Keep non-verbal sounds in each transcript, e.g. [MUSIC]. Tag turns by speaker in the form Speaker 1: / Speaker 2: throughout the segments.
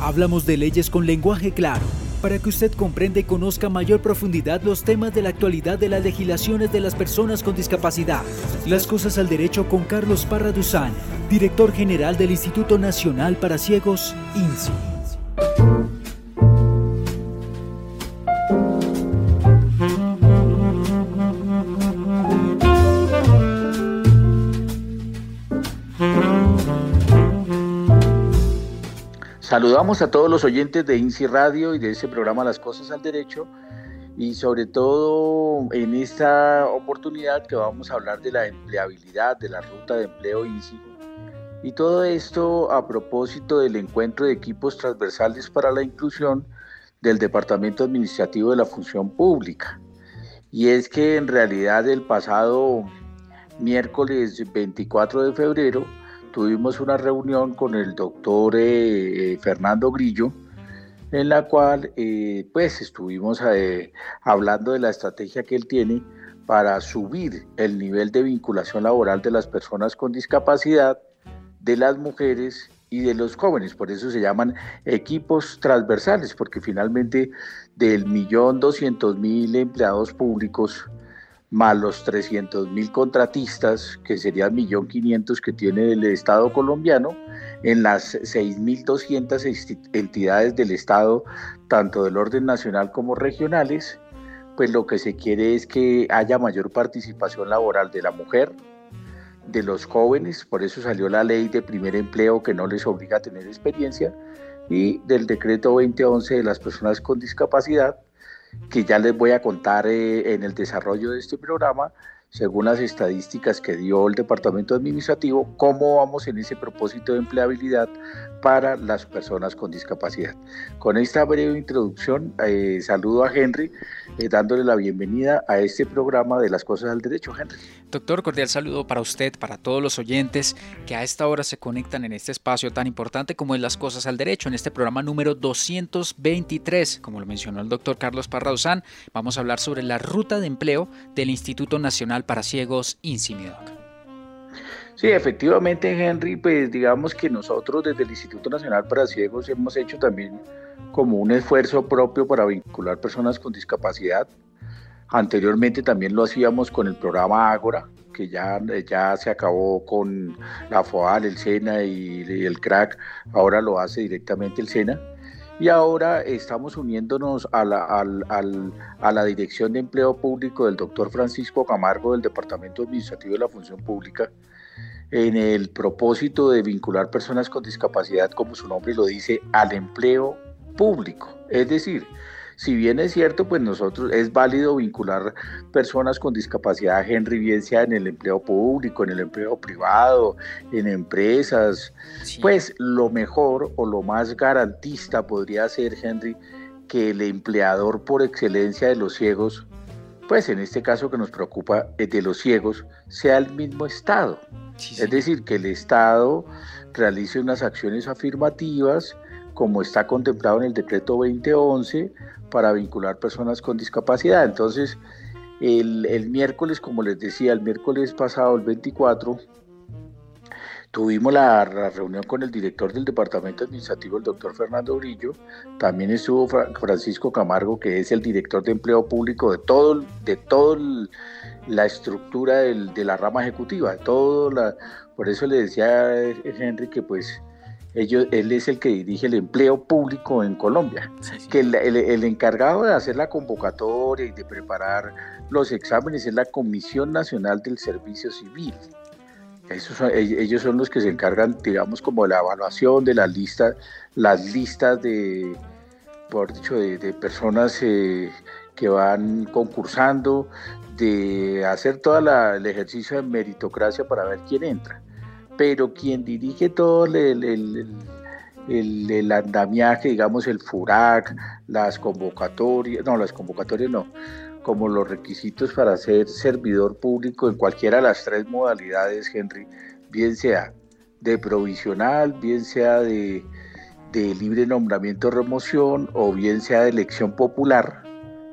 Speaker 1: Hablamos de leyes con lenguaje claro, para que usted comprenda y conozca a mayor profundidad los temas de la actualidad de las legislaciones de las personas con discapacidad. Las cosas al derecho con Carlos Parra Duzán, director general del Instituto Nacional para Ciegos, INSI.
Speaker 2: Saludamos a todos los oyentes de INSI Radio y de ese programa Las Cosas al Derecho y sobre todo en esta oportunidad que vamos a hablar de la empleabilidad, de la ruta de empleo INSI y todo esto a propósito del encuentro de equipos transversales para la inclusión del Departamento Administrativo de la Función Pública. Y es que en realidad el pasado miércoles 24 de febrero tuvimos una reunión con el doctor eh, eh, Fernando Grillo, en la cual eh, pues estuvimos hablando de la estrategia que él tiene para subir el nivel de vinculación laboral de las personas con discapacidad, de las mujeres y de los jóvenes. Por eso se llaman equipos transversales, porque finalmente del millón doscientos mil empleados públicos más los 300 mil contratistas, que serían 1.500.000 que tiene el Estado colombiano, en las 6.200 entidades del Estado, tanto del orden nacional como regionales, pues lo que se quiere es que haya mayor participación laboral de la mujer, de los jóvenes, por eso salió la ley de primer empleo que no les obliga a tener experiencia, y del decreto 2011 de las personas con discapacidad, que ya les voy a contar eh, en el desarrollo de este programa, según las estadísticas que dio el Departamento Administrativo, cómo vamos en ese propósito de empleabilidad para las personas con discapacidad. Con esta breve introducción, eh, saludo a Henry, eh, dándole la bienvenida a este programa de las cosas del derecho, Henry.
Speaker 1: Doctor, cordial saludo para usted, para todos los oyentes que a esta hora se conectan en este espacio tan importante como es las cosas al derecho, en este programa número 223, como lo mencionó el doctor Carlos Parrauzán, vamos a hablar sobre la ruta de empleo del Instituto Nacional para Ciegos, INSIMIDOC.
Speaker 2: Sí, efectivamente, Henry, pues digamos que nosotros desde el Instituto Nacional para Ciegos hemos hecho también como un esfuerzo propio para vincular personas con discapacidad. Anteriormente también lo hacíamos con el programa Ágora, que ya, ya se acabó con la FOAL, el SENA y, el CRAC, ahora lo hace directamente el SENA. Y ahora estamos uniéndonos a la, a la Dirección de Empleo Público del doctor Francisco Camargo del Departamento Administrativo de la Función Pública, en el propósito de vincular personas con discapacidad, como su nombre lo dice, al empleo público. Es decir, si bien es cierto, pues nosotros es válido vincular personas con discapacidad, Henry, bien sea en el empleo público, en el empleo privado, en empresas, pues lo mejor o lo más garantista podría ser, Henry, que el empleador por excelencia de los ciegos, pues en este caso que nos preocupa de los ciegos, sea el mismo Estado. Es decir, que el Estado realice unas acciones afirmativas, como está contemplado en el decreto 2011, para vincular personas con discapacidad. Entonces, el, miércoles, como les decía, el miércoles pasado, el 24, Tuvimos la, reunión con el director del Departamento Administrativo, el doctor Fernando Brillo. También estuvo Francisco Camargo, que es el director de empleo público de todo, de todo la estructura de la rama ejecutiva. Todo la, por eso le decía a Henry que pues ellos, él es el que dirige el empleo público en Colombia, que el, el, encargado de hacer la convocatoria y de preparar los exámenes es la Comisión Nacional del Servicio Civil ellos son los que se encargan, digamos, como de la evaluación de las listas, las listas de, por dicho, de, personas eh, que van concursando, de hacer todo el ejercicio de meritocracia para ver quién entra. Pero quien dirige todo el, el, el andamiaje, digamos, el FURAC, las convocatorias, no, las convocatorias no, como los requisitos para ser servidor público en cualquiera de las tres modalidades, Henry, bien sea de provisional, bien sea de, libre nombramiento o remoción, o bien sea de elección popular,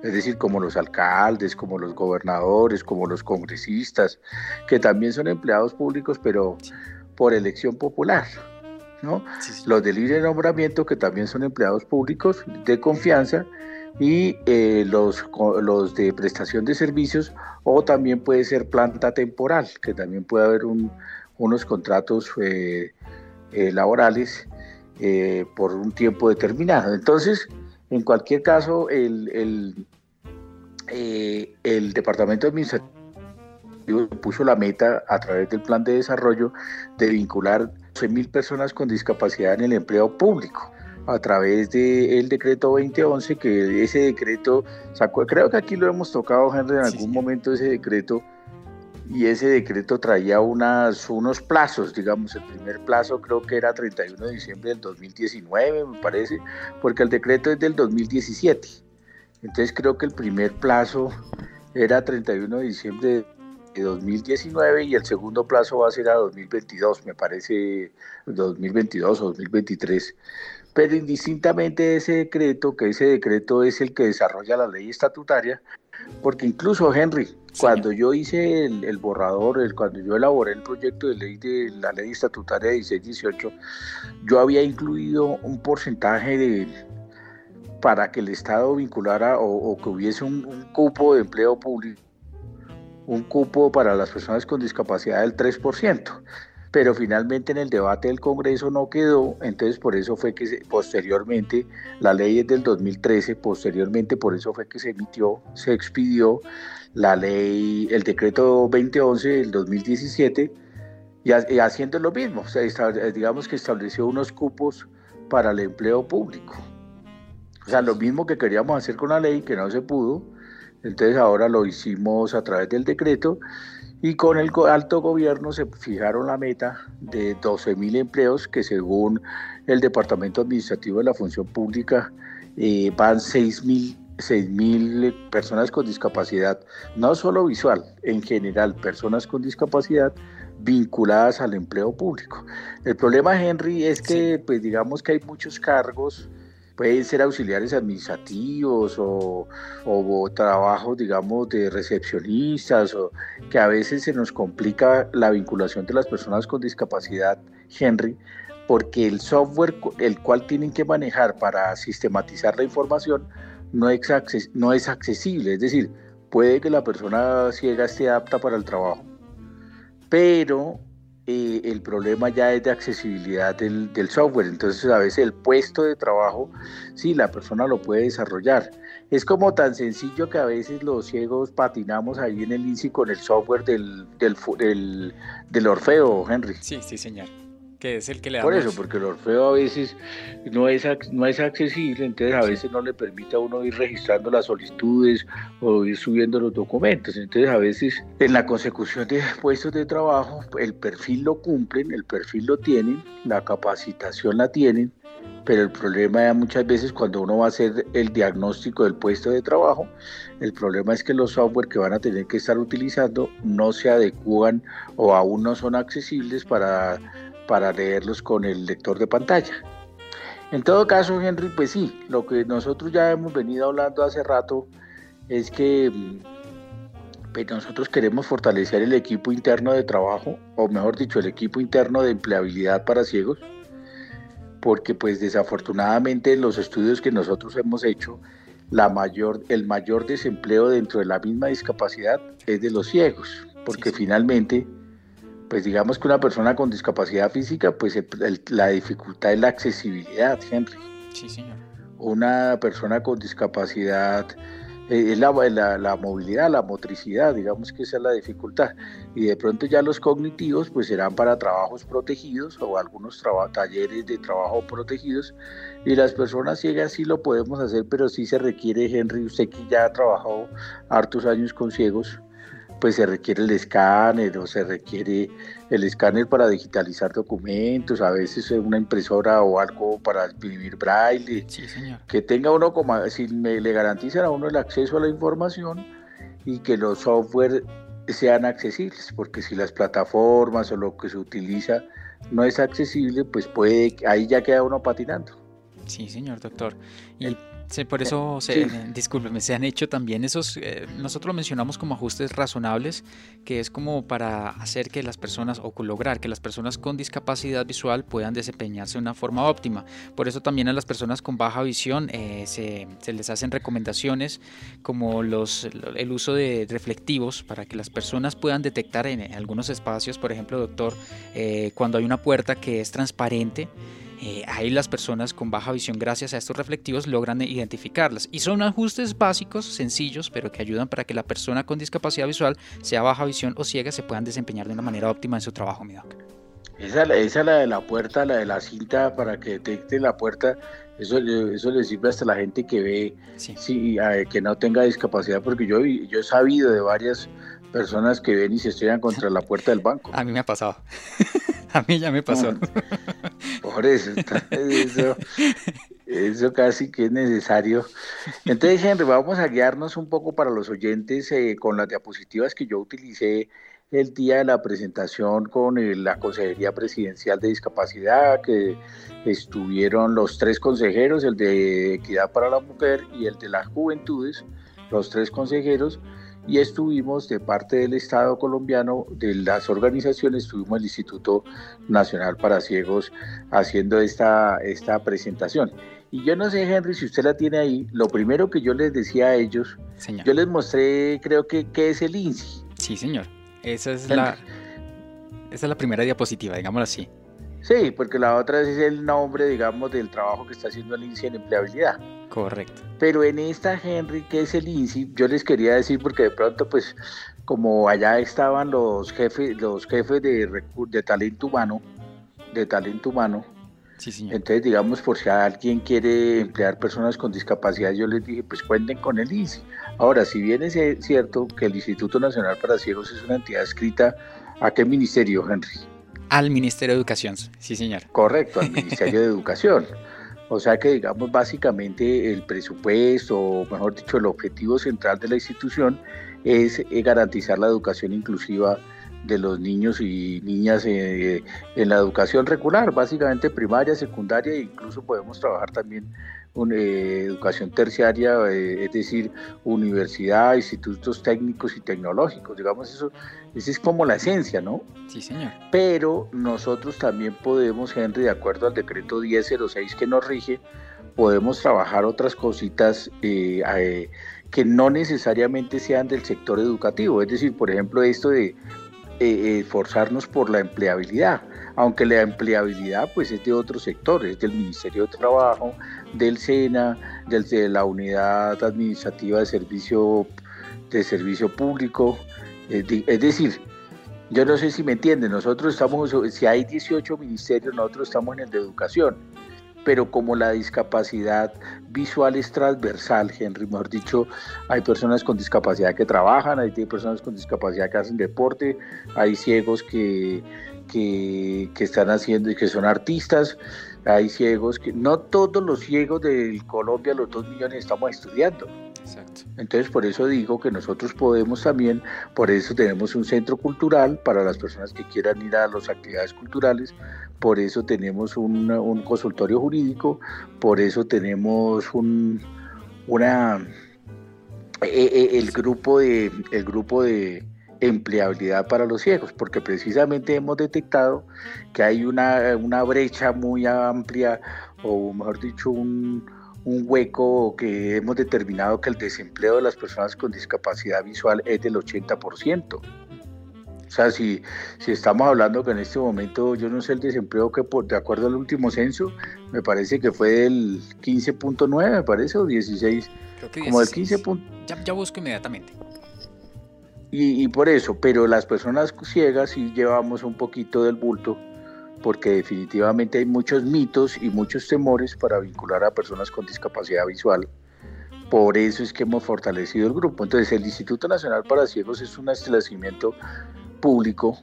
Speaker 2: es decir, como los alcaldes, como los gobernadores, como los congresistas, que también son empleados públicos, pero por elección popular. ¿no? Los de libre nombramiento, que también son empleados públicos de confianza, y eh, los, los de prestación de servicios, o también puede ser planta temporal, que también puede haber unos contratos eh, eh, laborales por un tiempo determinado. Entonces, en cualquier caso, el, el, el Departamento Administrativo puso la meta a través del plan de desarrollo de vincular 12.000 personas con discapacidad en el empleo público a través del decreto 2011, que ese decreto sacó, creo que aquí lo hemos tocado, Henry, en algún momento ese decreto, y ese decreto traía unas, unos plazos, digamos, el primer plazo creo que era 31 de diciembre del 2019, me parece, porque el decreto es del 2017. Entonces creo que el primer plazo era 31 de diciembre de 2019 y el segundo plazo va a ser a 2022, me parece 2022 o 2023. Pero indistintamente de ese decreto, que ese decreto es el que desarrolla la ley estatutaria, porque incluso Henry, cuando yo hice el, borrador, el, cuando yo elaboré el proyecto de ley de la ley estatutaria de 1618, yo había incluido un porcentaje de para que el Estado vinculara o, que hubiese un cupo de empleo público un cupo para las personas con discapacidad del 3%, pero finalmente en el debate del Congreso no quedó, entonces por eso fue que posteriormente, la ley es del 2013, posteriormente por eso fue que se emitió, se expidió la ley, el decreto 2011 del 2017, y, haciendo lo mismo, digamos que estableció unos cupos para el empleo público. O sea, lo mismo que queríamos hacer con la ley, que no se pudo, entonces ahora lo hicimos a través del decreto y con el alto gobierno se fijaron la meta de 12 mil empleos que según el Departamento Administrativo de la Función Pública eh, van 6 mil personas con discapacidad, no solo visual, en general personas con discapacidad vinculadas al empleo público. El problema, Henry, es que pues digamos que hay muchos cargos pueden ser auxiliares administrativos o, o, trabajos, digamos, de recepcionistas, o que a veces se nos complica la vinculación de las personas con discapacidad, Henry, porque el software el cual tienen que manejar para sistematizar la información no es, no es accesible, es decir, puede que la persona ciega esté apta para el trabajo, pero eh, el problema ya es de accesibilidad del, software. Entonces a veces el puesto de trabajo, sí, la persona lo puede desarrollar. Es como tan sencillo que a veces los ciegos patinamos ahí en el INSI con el software del, del, del, del Orfeo, Henry.
Speaker 1: Sí, sí, señor es el que le
Speaker 2: Por eso, porque el Orfeo a veces no es, no es accesible, entonces a veces no le permite a uno ir registrando las solicitudes o ir subiendo los documentos. Entonces a veces en la consecución de puestos de trabajo, el perfil lo cumplen, el perfil lo tienen, la capacitación la tienen, pero el problema es muchas veces cuando uno va a hacer el diagnóstico del puesto de trabajo, el problema es que los software que van a tener que estar utilizando no se adecúan o aún no son accesibles para para leerlos con el lector de pantalla. En todo caso, Henry, pues sí, lo que nosotros ya hemos venido hablando hace rato es que mm, pues nosotros queremos fortalecer el equipo interno de trabajo, o mejor dicho, el equipo interno de empleabilidad para ciegos, porque pues desafortunadamente los estudios que nosotros hemos hecho, la mayor, el mayor desempleo dentro de la misma discapacidad es de los ciegos, porque finalmente pues digamos que una persona con discapacidad física, pues la dificultad es la accesibilidad, Henry.
Speaker 1: Sí, señor.
Speaker 2: Una persona con discapacidad eh, es la, la, movilidad, la motricidad, digamos que esa es la dificultad. Y de pronto ya los cognitivos pues serán para trabajos protegidos o algunos talleres de trabajo protegidos. Y las personas ciegas sí lo podemos hacer, pero sí se requiere, Henry, usted que ya ha trabajado hartos años con ciegos, pues se requiere el escáner o se requiere el escáner para digitalizar documentos, a veces una impresora o algo para imprimir braille, que tenga uno como, si me, le garantizan a uno el acceso a la información y que los software sean accesibles, porque si las plataformas o lo que se utiliza no es accesible, pues puede, ahí ya queda uno patinando.
Speaker 1: Sí, señor doctor. Y por eso, se, discúlpeme, se han hecho también esos, eh, nosotros lo mencionamos como ajustes razonables, que es como para hacer que las personas, o lograr que las personas con discapacidad visual puedan desempeñarse de una forma óptima. Por eso también a las personas con baja visión eh, se, se, les hacen recomendaciones como los, el uso de reflectivos para que las personas puedan detectar en algunos espacios, por ejemplo, doctor, eh, cuando hay una puerta que es transparente, eh, ahí las personas con baja visión gracias a estos reflectivos logran identificarlas. Y son ajustes básicos, sencillos, pero que ayudan para que la persona con discapacidad visual, sea baja visión o ciega, se puedan desempeñar de una manera óptima en su trabajo, mi doc.
Speaker 2: Esa, esa la de la puerta, la de la cinta para que detecte la puerta, eso, eso le sirve hasta a la gente que ve, sí. que no tenga discapacidad, porque yo, yo he sabido de varias personas que ven y se estrellan contra la puerta del banco.
Speaker 1: A mí me ha pasado. [LAUGHS] a mí ya me pasó.
Speaker 2: por eso, eso, eso casi que es necesario. Entonces, Henry, vamos a guiarnos un poco para los oyentes eh, con las diapositivas que yo utilicé el día de la presentación con la Consejería Presidencial de Discapacidad, que estuvieron los tres consejeros, el de Equidad para la Mujer y el de las Juventudes, los tres consejeros, y estuvimos de parte del Estado colombiano, de las organizaciones, estuvimos el Instituto Nacional para Ciegos haciendo esta, esta presentación. Y yo no sé, Henry, si usted la tiene ahí, lo primero que yo les decía a ellos, yo les mostré, creo que, ¿qué es el INSI?
Speaker 1: Sí, señor. Esa es, la, esa es la primera diapositiva, digámoslo así.
Speaker 2: Sí, porque la otra es el nombre, digamos, del trabajo que está haciendo el INSI en empleabilidad.
Speaker 1: Correcto.
Speaker 2: Pero en esta, Henry, que es el INSI, yo les quería decir, porque de pronto, pues, como allá estaban los jefes, los jefes de, de talento humano, de talento humano,
Speaker 1: Sí, señor.
Speaker 2: Entonces, digamos, por si alguien quiere emplear personas con discapacidad, yo les dije, pues cuenten con el INSI. Ahora, si bien es cierto que el Instituto Nacional para Ciegos es una entidad escrita, ¿a qué ministerio, Henry?
Speaker 1: Al Ministerio de Educación, sí, señor.
Speaker 2: Correcto, al Ministerio de Educación. [LAUGHS] O sea que, digamos, básicamente el presupuesto, o mejor dicho, el objetivo central de la institución es eh, garantizar la educación inclusiva de los niños y niñas eh, en la educación regular, básicamente primaria, secundaria e incluso podemos trabajar también una eh, educación terciaria, es decir, universidad, institutos técnicos y tecnológicos, digamos eso, esa es como la esencia, ¿no?
Speaker 1: Sí, señor.
Speaker 2: Pero nosotros también podemos, Henry, de acuerdo al decreto 1006 que nos rige, podemos trabajar otras cositas eh, eh, que no necesariamente sean del sector educativo. Es decir, por ejemplo, esto de eh, esforzarnos por la empleabilidad, aunque la empleabilidad pues es de otro sector, es del Ministerio de Trabajo, del SENA, del, de la Unidad Administrativa de Servicio, de Servicio Público, es decir, yo no sé si me entienden, nosotros estamos, si hay 18 ministerios, nosotros estamos en el de educación, pero como la discapacidad visual es transversal, Henry, mejor dicho, hay personas con discapacidad que trabajan, hay personas con discapacidad que hacen deporte, hay ciegos que, que, que están haciendo y que son artistas, hay ciegos que, no todos los ciegos de Colombia, los dos millones, estamos estudiando. Entonces, por eso digo que nosotros podemos también, por eso tenemos un centro cultural para las personas que quieran ir a las actividades culturales, por eso tenemos un, consultorio jurídico, por eso tenemos un, una, e, e, el grupo de, el grupo de empleabilidad para los ciegos, porque precisamente hemos detectado que hay una, una brecha muy amplia, o mejor dicho, un, un hueco que hemos determinado que el desempleo de las personas con discapacidad visual es del 80%. O sea, si, si estamos hablando que en este momento, yo no sé el desempleo que por, de acuerdo al último censo, me parece que fue del 15.9, me parece, o 16, como del 15.
Speaker 1: Ya, ya busco inmediatamente.
Speaker 2: Y, y por eso, pero las personas ciegas sí llevamos un poquito del bulto porque definitivamente hay muchos mitos y muchos temores para vincular a personas con discapacidad visual. Por eso es que hemos fortalecido el grupo. Entonces, el Instituto Nacional para Ciegos es un establecimiento público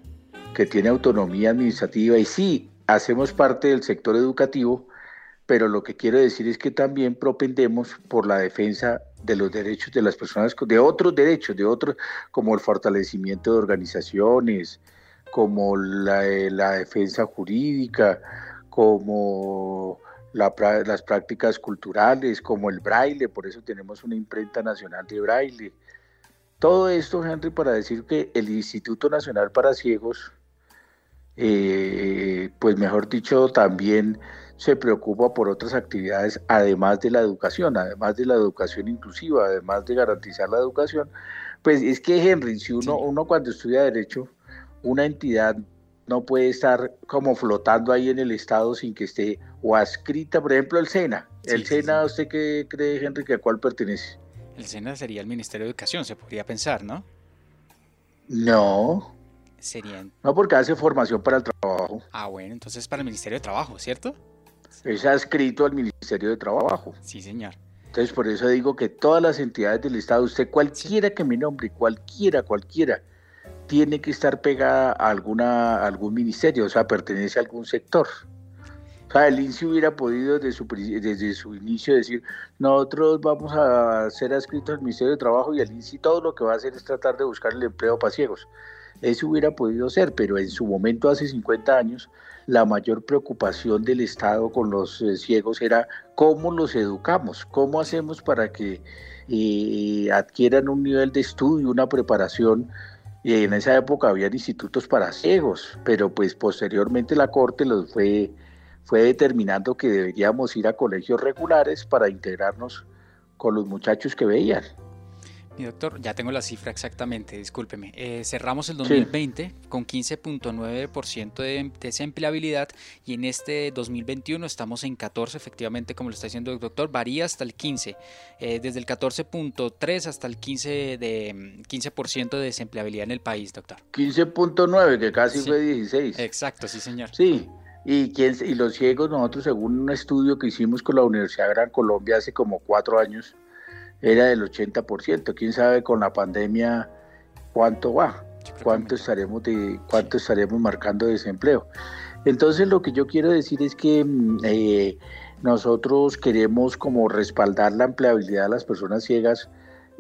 Speaker 2: que tiene autonomía administrativa y sí, hacemos parte del sector educativo, pero lo que quiero decir es que también propendemos por la defensa de los derechos de las personas, de otros derechos, de otros, como el fortalecimiento de organizaciones, como la, la defensa jurídica, como las prácticas culturales como el braille, por eso tenemos una imprenta nacional de braille. Todo esto, Henry, para decir que el Instituto Nacional para Ciegos, eh, pues mejor dicho, también se preocupa por otras actividades, además de la educación, además de la educación inclusiva, además de garantizar la educación. Pues es que, Henry, si uno, uno cuando estudia Derecho, una entidad no puede estar como flotando ahí en el Estado sin que esté o adscrita, por ejemplo, el SENA. ¿El SENA, usted qué cree, Henry, que a cuál pertenece?
Speaker 1: El SENA sería el Ministerio de Educación, se podría pensar, ¿no?
Speaker 2: No.
Speaker 1: Sería...
Speaker 2: No, porque hace formación para el trabajo.
Speaker 1: Ah, bueno, entonces para el Ministerio de Trabajo, ¿cierto?
Speaker 2: Es adscrito al Ministerio de Trabajo.
Speaker 1: Sí, señor.
Speaker 2: Entonces, por eso digo que todas las entidades del Estado, usted cualquiera que me nombre, cualquiera, cualquiera, tiene que estar pegada a, alguna, algún ministerio, o sea, pertenece a algún sector. O sea, el INSI hubiera podido desde su, desde su inicio decir, nosotros vamos a ser adscritos al Ministerio de Trabajo y el INSI todo lo que va a hacer es tratar de buscar el empleo para ciegos. Eso hubiera podido ser, pero en su momento, hace 50 años, la mayor preocupación del Estado con los eh, ciegos era cómo los educamos, cómo hacemos para que eh, adquieran un nivel de estudio, una preparación y en esa época había institutos para ciegos, pero pues posteriormente la Corte los fue, fue determinando que deberíamos ir a colegios regulares para integrarnos con los muchachos que veían.
Speaker 1: Mi doctor, ya tengo la cifra exactamente, discúlpeme. Eh, cerramos el 2020 con 15.9% de desempleabilidad y en este 2021 estamos en 14, efectivamente, como lo está diciendo el doctor, varía hasta el 15, eh, desde el 14.3 hasta el 15 de 15% de desempleabilidad en el país, doctor.
Speaker 2: 15.9, que casi fue 16.
Speaker 1: Exacto, sí, señor.
Speaker 2: Sí. Y, quién, y los ciegos, nosotros según un estudio que hicimos con la Universidad de Gran Colombia hace como cuatro años, era del 80%. Quién sabe con la pandemia cuánto va, cuánto estaremos, de, cuánto estaremos marcando desempleo. Entonces lo que yo quiero decir es que mm, eh, nosotros queremos como respaldar la empleabilidad de las personas ciegas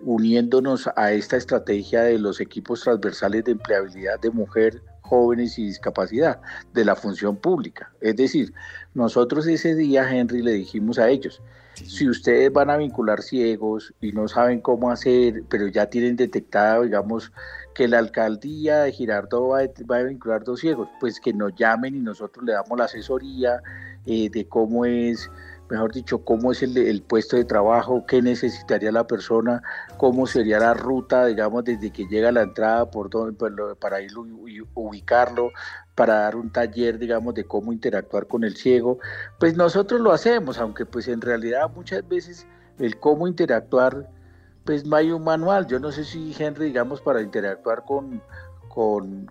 Speaker 2: uniéndonos a esta estrategia de los equipos transversales de empleabilidad de mujer, jóvenes y discapacidad de la función pública. Es decir, nosotros ese día, Henry, le dijimos a ellos, si ustedes van a vincular ciegos y no saben cómo hacer, pero ya tienen detectado, digamos, que la alcaldía de Girardot va, a vincular dos ciegos, pues que nos llamen y nosotros le damos la asesoría eh, de cómo es mejor dicho, cómo es el, puesto de trabajo, qué necesitaría la persona, cómo sería la ruta, digamos, desde que llega la entrada por para ir ubicarlo, para dar un taller, digamos, de cómo interactuar con el ciego. Pues nosotros lo hacemos, aunque pues en realidad muchas veces el cómo interactuar, pues no hay un manual. Yo no sé si Henry, digamos, para interactuar con, con,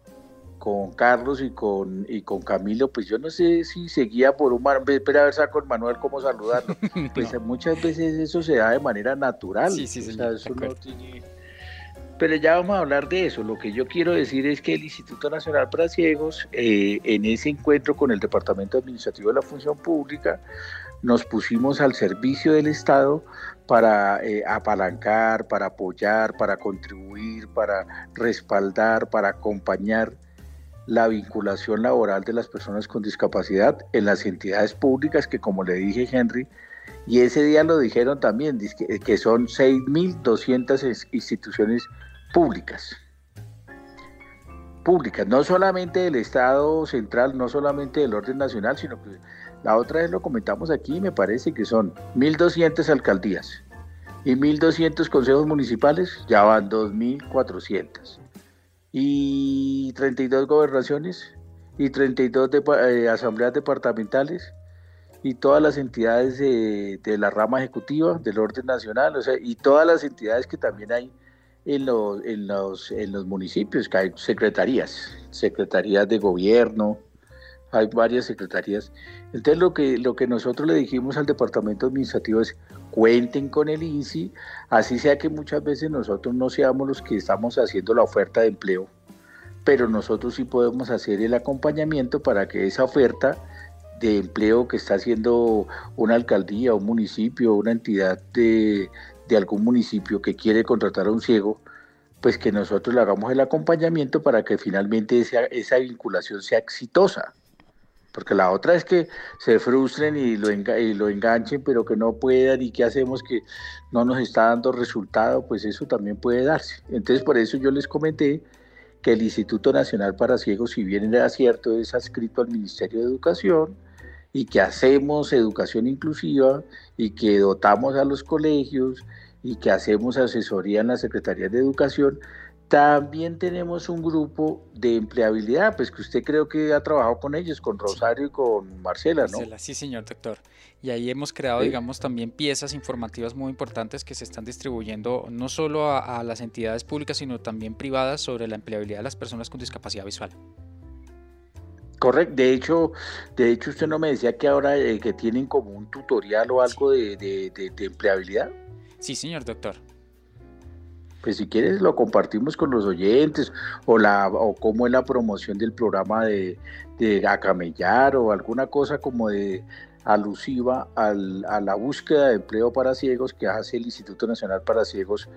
Speaker 2: con Carlos y con, y con Camilo, pues yo no sé si seguía por un espera a ver saco el Manuel cómo saludarlo. [LAUGHS] Pues muchas veces eso se da de manera natural. Sí, sí, Pero ya vamos a hablar de eso. Lo que yo quiero decir es que el Instituto Nacional para Ciegos, eh, en ese encuentro con el Departamento Administrativo de la Función Pública, nos pusimos al servicio del Estado para eh, apalancar, para apoyar, para contribuir, para respaldar, para acompañar la vinculación laboral de las personas con discapacidad en las entidades públicas que como le dije Henry, y ese día lo dijeron también, que son 6.200 instituciones públicas. Públicas, no solamente del Estado central, no solamente del orden nacional, sino que la otra vez lo comentamos aquí, me parece que son 1.200 alcaldías y 1.200 consejos municipales, ya van 2.400 y 32 gobernaciones y 32 eh, asambleas departamentales y todas las entidades de, la rama ejecutiva del orden nacional, o sea, y todas las entidades que también hay en los, en los, en los municipios, que hay secretarías, secretarías de gobierno, hay varias secretarías. Entonces lo que, lo que nosotros le dijimos al departamento administrativo es cuenten con el INSI, así sea que muchas veces nosotros no seamos los que estamos haciendo la oferta de empleo, pero nosotros sí podemos hacer el acompañamiento para que esa oferta de empleo que está haciendo una alcaldía, un municipio, una entidad de, de algún municipio que quiere contratar a un ciego, pues que nosotros le hagamos el acompañamiento para que finalmente esa, esa vinculación sea exitosa. Porque la otra es que se frustren y lo, y lo enganchen, pero que no puedan y qué hacemos que no nos está dando resultado, pues eso también puede darse. Entonces por eso yo les comenté que el Instituto Nacional para Ciegos, si bien era cierto, es adscrito al Ministerio de Educación y que hacemos educación inclusiva y que dotamos a los colegios y que hacemos asesoría en la Secretaría de Educación, también tenemos un grupo de empleabilidad, pues que usted creo que ha trabajado con ellos, con Rosario y con Marcela, ¿no? Marcela,
Speaker 1: sí, señor doctor. Y ahí hemos creado, digamos, también piezas informativas muy importantes que se están distribuyendo no solo a, a, las entidades públicas, sino también privadas sobre la empleabilidad de las personas con discapacidad visual.
Speaker 2: Correcto, de hecho, de hecho usted no me decía que ahora eh, que tienen como un tutorial o algo de, de, de empleabilidad.
Speaker 1: Sí, señor doctor.
Speaker 2: Pues si quieres lo compartimos con los oyentes o la o cómo es la promoción del programa de, acamellar o alguna cosa como de alusiva al, a la búsqueda de empleo para ciegos que hace el Instituto Nacional para Ciegos,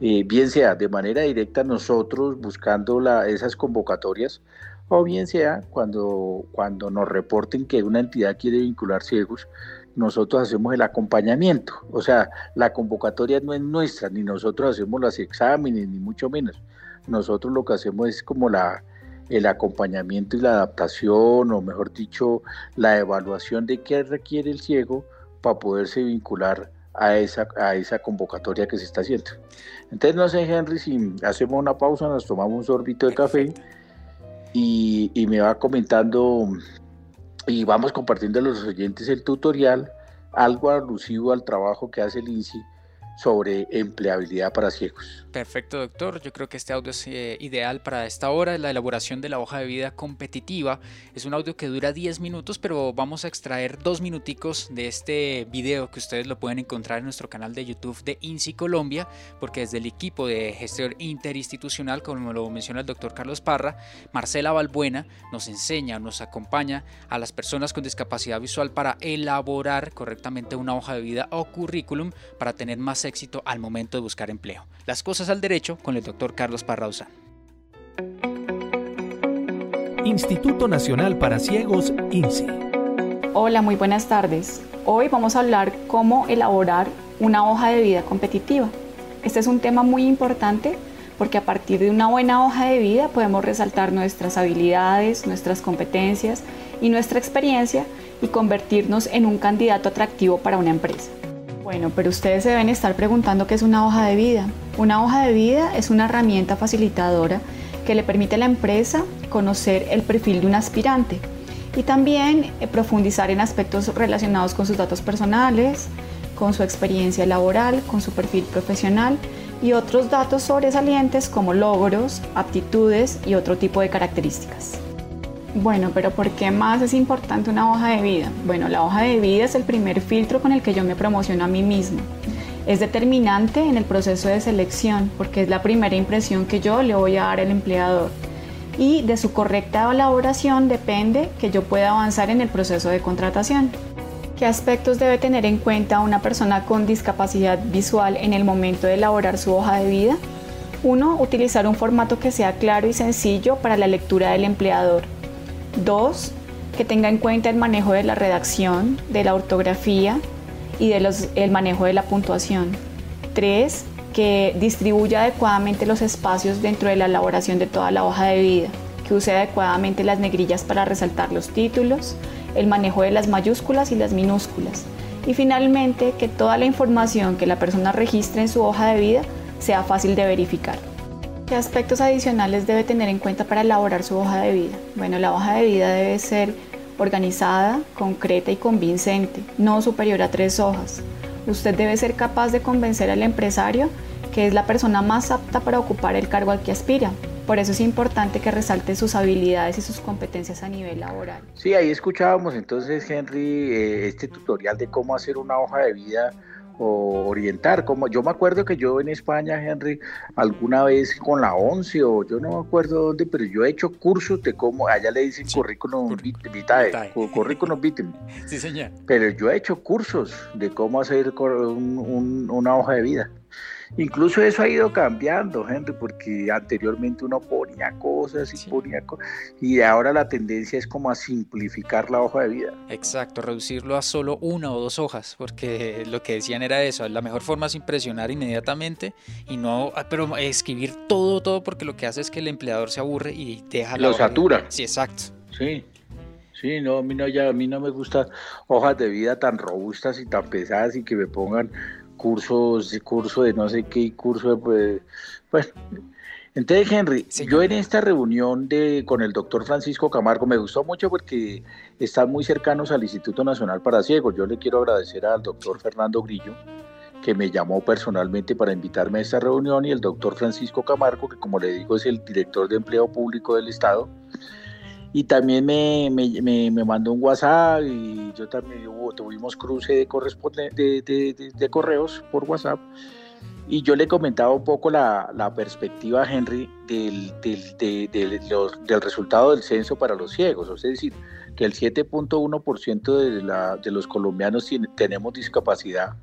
Speaker 2: eh, bien sea de manera directa nosotros buscando la, esas convocatorias o bien sea cuando, cuando nos reporten que una entidad quiere vincular ciegos, nosotros hacemos el acompañamiento. O sea, la convocatoria no es nuestra, ni nosotros hacemos los exámenes, ni mucho menos. Nosotros lo que hacemos es como la, el acompañamiento y la adaptación, o mejor dicho, la evaluación de qué requiere el ciego para poderse vincular a esa, a esa convocatoria que se está haciendo. Entonces, no sé, Henry, si hacemos una pausa, nos tomamos un sorbito de café y, y me va comentando y vamos compartiendo a los oyentes el tutorial, algo alusivo al trabajo que hace el INSI sobre empleabilidad para ciegos.
Speaker 1: Perfecto, doctor. Yo creo que este audio es eh, ideal para esta hora. La elaboración de la hoja de vida competitiva es un audio que dura 10 minutos, pero vamos a extraer dos minuticos de este video que ustedes lo pueden encontrar en nuestro canal de YouTube de INSI Colombia, porque desde el equipo de gestión interinstitucional, como lo menciona el doctor Carlos Parra, Marcela Balbuena nos enseña, nos acompaña a las personas con discapacidad visual para elaborar correctamente una hoja de vida o currículum para tener más éxito al momento de buscar empleo. Las cosas al derecho con el doctor Carlos Parrausa.
Speaker 3: Instituto Nacional para Ciegos, INSI.
Speaker 4: Hola, muy buenas tardes. Hoy vamos a hablar cómo elaborar una hoja de vida competitiva. Este es un tema muy importante porque a partir de una buena hoja de vida podemos resaltar nuestras habilidades, nuestras competencias y nuestra experiencia y convertirnos en un candidato atractivo para una empresa. Bueno, pero ustedes se deben estar preguntando qué es una hoja de vida. Una hoja de vida es una herramienta facilitadora que le permite a la empresa conocer el perfil de un aspirante y también eh, profundizar en aspectos relacionados con sus datos personales, con su experiencia laboral, con su perfil profesional y otros datos sobresalientes como logros, aptitudes y otro tipo de características. Bueno, pero ¿por qué más es importante una hoja de vida? Bueno, la hoja de vida es el primer filtro con el que yo me promociono a mí mismo. Es determinante en el proceso de selección porque es la primera impresión que yo le voy a dar al empleador. Y de su correcta elaboración depende que yo pueda avanzar en el proceso de contratación. ¿Qué aspectos debe tener en cuenta una persona con discapacidad visual en el momento de elaborar su hoja de vida? Uno, utilizar un formato que sea claro y sencillo para la lectura del empleador. Dos, que tenga en cuenta el manejo de la redacción, de la ortografía y del el manejo de la puntuación. Tres, que distribuya adecuadamente los espacios dentro de la elaboración de toda la hoja de vida, que use adecuadamente las negrillas para resaltar los títulos, el manejo de las mayúsculas y las minúsculas. Y finalmente, que toda la información que la persona registre en su hoja de vida sea fácil de verificar. ¿Qué aspectos adicionales debe tener en cuenta para elaborar su hoja de vida? Bueno, la hoja de vida debe ser organizada, concreta y convincente, no superior a tres hojas. Usted debe ser capaz de convencer al empresario que es la persona más apta para ocupar el cargo al que aspira. Por eso es importante que resalte sus habilidades y sus competencias a nivel laboral.
Speaker 2: Sí, ahí escuchábamos entonces, Henry, eh, este tutorial de cómo hacer una hoja de vida o orientar. Como yo me acuerdo que yo en España, Henry, alguna vez con la ONCE o yo no me acuerdo dónde, pero yo he hecho cursos de cómo, allá le dicen currículum vitae, currículum vitae.
Speaker 1: Sí, señor.
Speaker 2: Pero yo he hecho cursos de cómo hacer una hoja de vida. Incluso eso ha ido cambiando, Henry, porque anteriormente uno ponía cosas y ponía cosas, y ahora la tendencia es como a simplificar la hoja de vida.
Speaker 1: Exacto, reducirlo a solo una o dos hojas, porque lo que decían era eso, la mejor forma es impresionar inmediatamente y no, ah, pero escribir todo, todo, porque lo que hace es que el empleador se aburre y deja
Speaker 2: la Lo satura.
Speaker 1: Sí, exacto.
Speaker 2: Sí, Sí, no, a mí no, ya, a mí no me gustan hojas de vida tan robustas y tan pesadas y que me pongan cursos, de curso de no sé qué, curso de, pues, bueno. Entonces, Henry, yo en esta reunión de, con el doctor Francisco Camargo me gustó mucho porque están muy cercanos al Instituto Nacional para Ciegos. Yo le quiero agradecer al doctor Fernando Grillo, que me llamó personalmente para invitarme a esta reunión, y el doctor Francisco Camargo, que como le digo es el director de empleo público del Estado, y también me, me, me, mandó un WhatsApp y yo también tuvimos cruce de, de, de, de, correos por WhatsApp. Y yo le comentaba un poco la, la perspectiva, Henry, del, del, del, resultado del censo para los ciegos, es decir, que el 7.1% de, de los colombianos tenemos discapacidad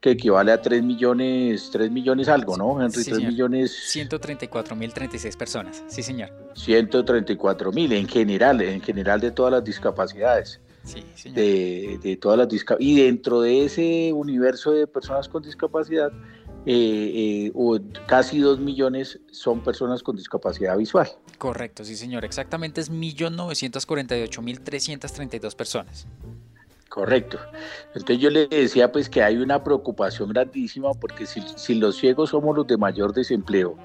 Speaker 2: que equivale a 3 millones, 3 millones algo, ¿no, Henry?
Speaker 1: Sí, 3 millones... 134 mil 36 personas, sí, señor.
Speaker 2: 134 mil en general, en general de todas las discapacidades.
Speaker 1: Sí, señor.
Speaker 2: De, de todas las y dentro de ese universo de personas con discapacidad, eh, eh, casi 2 millones son personas con discapacidad visual.
Speaker 1: Correcto, sí señor, exactamente es 1.948.332 personas.
Speaker 2: Correcto. Entonces yo le decía pues que hay una preocupación grandísima porque si, los ciegos somos los de mayor desempleo,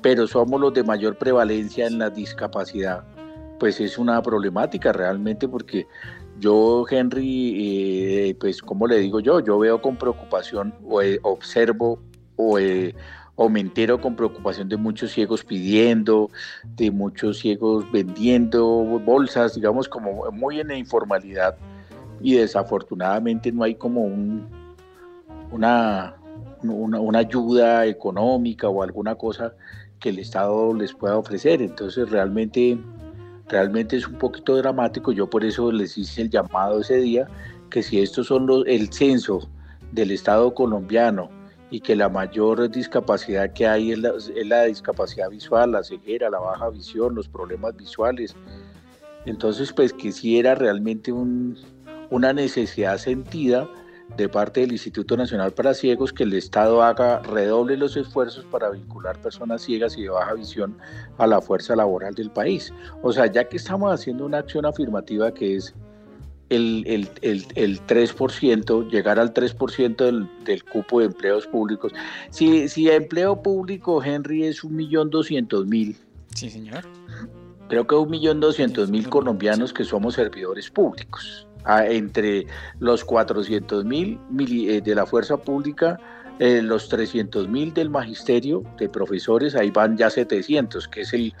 Speaker 2: pero somos los de mayor prevalencia en la discapacidad, pues es una problemática realmente porque yo, Henry, eh, pues como le digo yo, yo veo con preocupación o eh, observo o, eh, o me entero con preocupación de muchos ciegos pidiendo, de muchos ciegos vendiendo bolsas, digamos como muy en la informalidad y desafortunadamente no hay como un, una, una, ayuda económica o alguna cosa que el Estado les pueda ofrecer. Entonces realmente, realmente es un poquito dramático. Yo por eso les hice el llamado ese día, que si estos son los, el censo del Estado colombiano y que la mayor discapacidad que hay es la, discapacidad visual, la ceguera, la baja visión, los problemas visuales. Entonces, pues quisiera realmente un, una necesidad sentida de parte del Instituto Nacional para Ciegos que el Estado haga redoble los esfuerzos para vincular personas ciegas y de baja visión a la fuerza laboral del país. O sea, ya que estamos haciendo una acción afirmativa que es el, el, el, 3%, llegar al 3% del, del, cupo de empleos públicos. Si, si empleo público, Henry, es un millón doscientos mil.
Speaker 1: Sí, señor.
Speaker 2: Creo que un millón doscientos mil colombianos que somos servidores públicos entre los 400 mil eh, de la fuerza pública, eh, los 300 mil del magisterio de profesores, ahí van ya 700, que es el,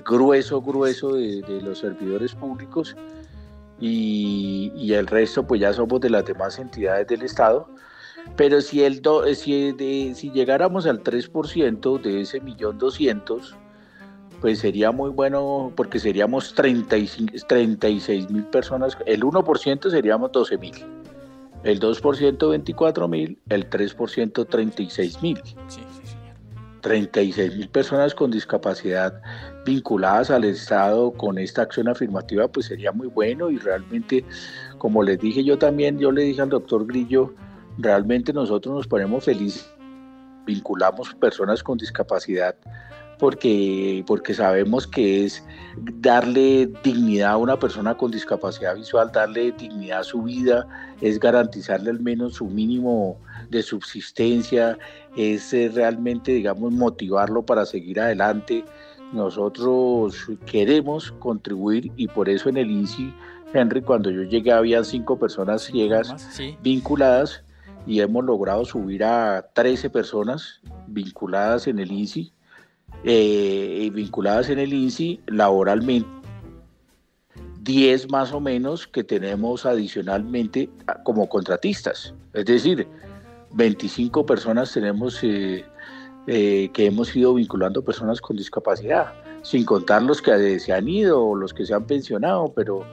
Speaker 2: grueso, grueso de, los servidores públicos, y, y, el resto pues ya somos de las demás entidades del Estado. Pero si, el do, si, de, si llegáramos al 3% de ese millón doscientos, pues sería muy bueno porque seríamos 35, 36 mil personas, el 1% seríamos 12 mil, el 2% 24 mil, el 3% 36 mil. 36 mil personas con discapacidad vinculadas al Estado con esta acción afirmativa, pues sería muy bueno. Y realmente, como les dije yo también, yo le dije al doctor Grillo, realmente nosotros nos ponemos felices, vinculamos personas con discapacidad porque, porque sabemos que es darle dignidad a una persona con discapacidad visual, darle dignidad a su vida, es garantizarle al menos su mínimo de subsistencia, es eh, realmente, digamos, motivarlo para seguir adelante. Nosotros queremos contribuir y por eso en el INSI, Henry, cuando yo llegué había cinco personas ciegas vinculadas y hemos logrado subir a 13 personas vinculadas en el INSI eh, vinculadas en el INSI laboralmente, 10 más o menos que tenemos adicionalmente como contratistas. Es decir, 25 personas tenemos eh, eh, que hemos ido vinculando personas con discapacidad, sin contar los que se han ido o los que se han pensionado, pero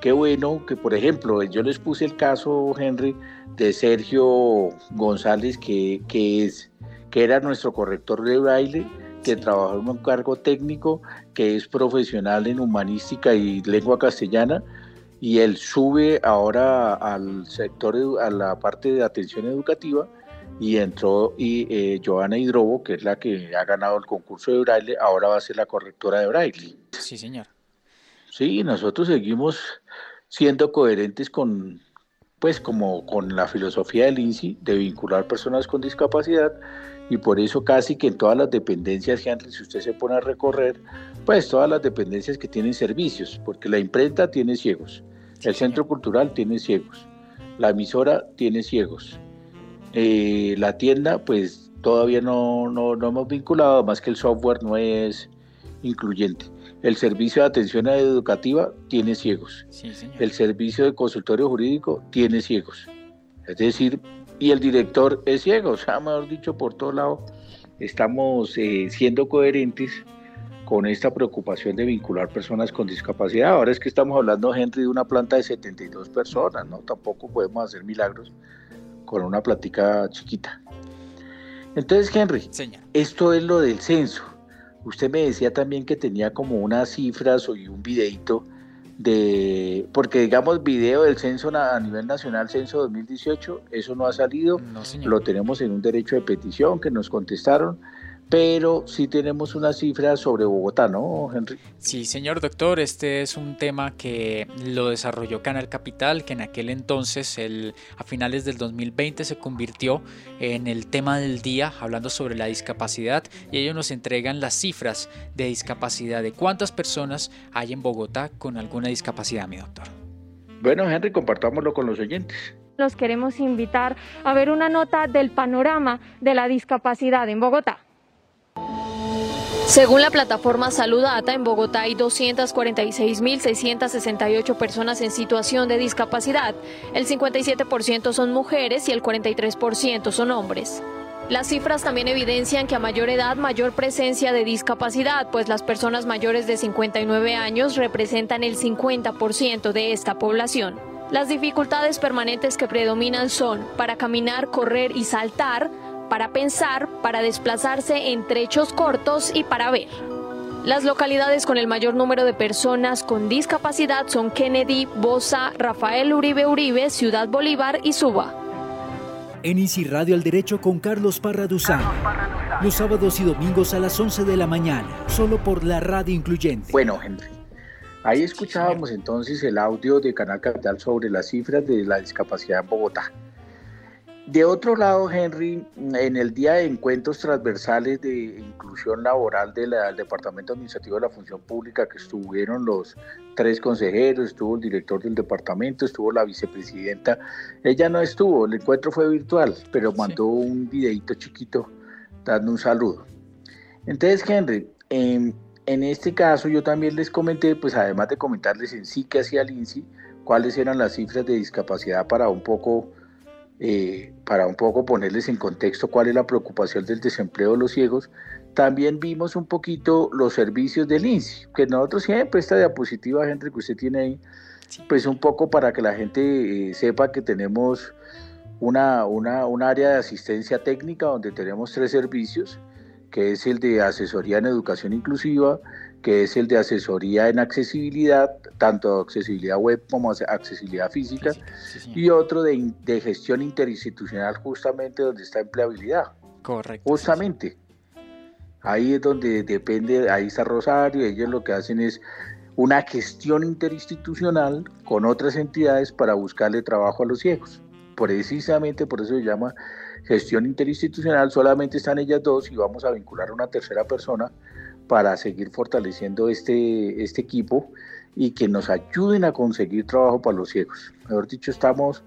Speaker 2: qué bueno que, por ejemplo, yo les puse el caso, Henry, de Sergio González, que, que es que era nuestro corrector de braille, que trabajó en un cargo técnico, que es profesional en humanística y lengua castellana, y él sube ahora al sector, a la parte de atención educativa, y entró y eh, Joana Hidrobo, que es la que ha ganado el concurso de braille, ahora va a ser la correctora de braille.
Speaker 1: Sí, señor.
Speaker 2: Sí, nosotros seguimos siendo coherentes con, pues como con la filosofía del INSI de vincular personas con discapacidad y por eso casi que en todas las dependencias, Henry, si usted se pone a recorrer, pues todas las dependencias que tienen servicios, porque la imprenta tiene ciegos, el centro cultural tiene ciegos, la emisora tiene ciegos, eh, la tienda pues todavía no, no, no hemos vinculado, más que el software no es incluyente. El servicio de atención educativa tiene ciegos. el servicio de consultorio jurídico tiene ciegos. Es decir, y el director es ciego. O sea, mejor dicho, por todo lado, estamos eh, siendo coherentes con esta preocupación de vincular personas con discapacidad. Ahora es que estamos hablando, Henry, de una planta de 72 personas, ¿no? Tampoco podemos hacer milagros con una plática chiquita. Entonces, Henry, esto es lo del censo. Usted me decía también que tenía como unas cifras y un videito de, porque digamos video del censo a nivel nacional, censo 2018, eso no ha salido, lo tenemos en un derecho de petición que nos contestaron, pero sí tenemos una cifra sobre Bogotá, ¿no, Henry?
Speaker 1: Sí, señor doctor, este es un tema que lo desarrolló Canal Capital, que en aquel entonces, el, a finales del 2020, se convirtió en el tema del día, hablando sobre la discapacidad, y ellos nos entregan las cifras de discapacidad, de cuántas personas hay en Bogotá con alguna discapacidad, mi doctor.
Speaker 2: Bueno, Henry, compartámoslo con los oyentes
Speaker 5: los queremos invitar a ver una nota del panorama de la discapacidad en Bogotá.
Speaker 6: Según la plataforma Saludata, en Bogotá hay 246.668 personas en situación de discapacidad. El 57% son mujeres y el 43% son hombres. Las cifras también evidencian que a mayor edad, mayor presencia de discapacidad, pues las personas mayores de 59 años representan el 50% de esta población. Las dificultades permanentes que predominan son para caminar, correr y saltar, para pensar, para desplazarse en trechos cortos y para ver. Las localidades con el mayor número de personas con discapacidad son Kennedy, Bosa, Rafael Uribe Uribe, Ciudad Bolívar y Suba.
Speaker 3: En Easy Radio al Derecho con Carlos Parra Duzán. Los sábados y domingos a las 11 de la mañana, solo por la radio incluyente.
Speaker 2: Bueno, Henry, ahí escuchábamos entonces el audio de Canal Capital sobre las cifras de la discapacidad en Bogotá. De otro lado, Henry, en el día de encuentros transversales de inclusión laboral del Departamento Administrativo de la Función Pública, que estuvieron los tres consejeros, estuvo el director del departamento, estuvo la vicepresidenta, ella no estuvo, el encuentro fue virtual, pero mandó un videito chiquito dando un saludo. Entonces, Henry, en, en este caso yo también les comenté, pues además de comentarles en sí que hacía el INSI, cuáles eran las cifras de discapacidad para un poco eh, para un poco ponerles en contexto cuál es la preocupación del desempleo de los ciegos, también vimos un poquito los servicios del INSI, que nosotros siempre esta diapositiva, gente que usted tiene ahí, pues un poco para que la gente eh, sepa que tenemos una, una, un área de asistencia técnica donde tenemos tres servicios, que es el de asesoría en educación inclusiva, que es el de asesoría en accesibilidad, tanto accesibilidad web como accesibilidad física, y otro de, gestión interinstitucional justamente donde está empleabilidad.
Speaker 1: Correcto.
Speaker 2: Justamente. Ahí es donde depende, ahí está Rosario, ellos lo que hacen es una gestión interinstitucional con otras entidades para buscarle trabajo a los ciegos. Precisamente por eso se llama gestión interinstitucional, solamente están ellas dos y vamos a vincular a una tercera persona para seguir fortaleciendo este, este equipo y que nos ayuden a conseguir trabajo para los ciegos. Mejor dicho, estamos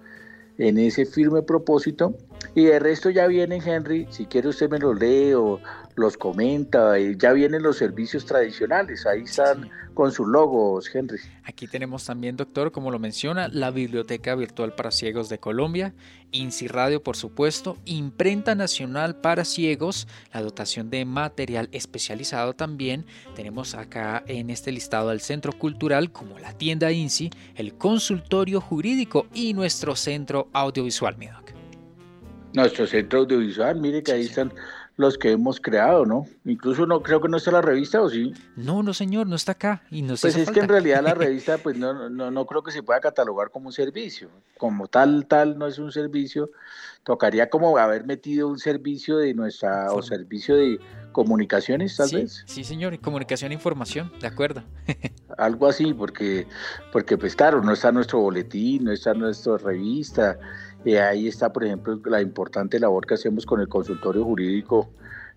Speaker 2: en ese firme propósito. Y de resto ya viene Henry, si quiere usted me lo lee o los comenta, ya vienen los servicios tradicionales, ahí están con sus logos, Henry.
Speaker 1: Aquí tenemos también, doctor, como lo menciona, la Biblioteca Virtual para Ciegos de Colombia, INSI Radio, por supuesto, Imprenta Nacional para Ciegos, la dotación de material especializado también. Tenemos acá en este listado al Centro Cultural como la tienda INSI, el consultorio jurídico y nuestro centro audiovisual, mi
Speaker 2: Nuestro centro audiovisual, mire que ahí están los que hemos creado, ¿no? Incluso no creo que no está la revista, ¿o sí?
Speaker 1: No, no señor, no está acá. Y
Speaker 2: pues es que en realidad la [LAUGHS] revista, pues no, no, no creo que se pueda catalogar como un servicio. Como tal, tal no es un servicio. Tocaría como haber metido un servicio de nuestra, o servicio de comunicaciones, tal vez.
Speaker 1: Sí, señor, comunicación e información, de acuerdo. [LAUGHS]
Speaker 2: Algo así, porque, porque pues claro, no está nuestro boletín, no está nuestra revista, y ahí está, por ejemplo, la importante labor que hacemos con el consultorio jurídico.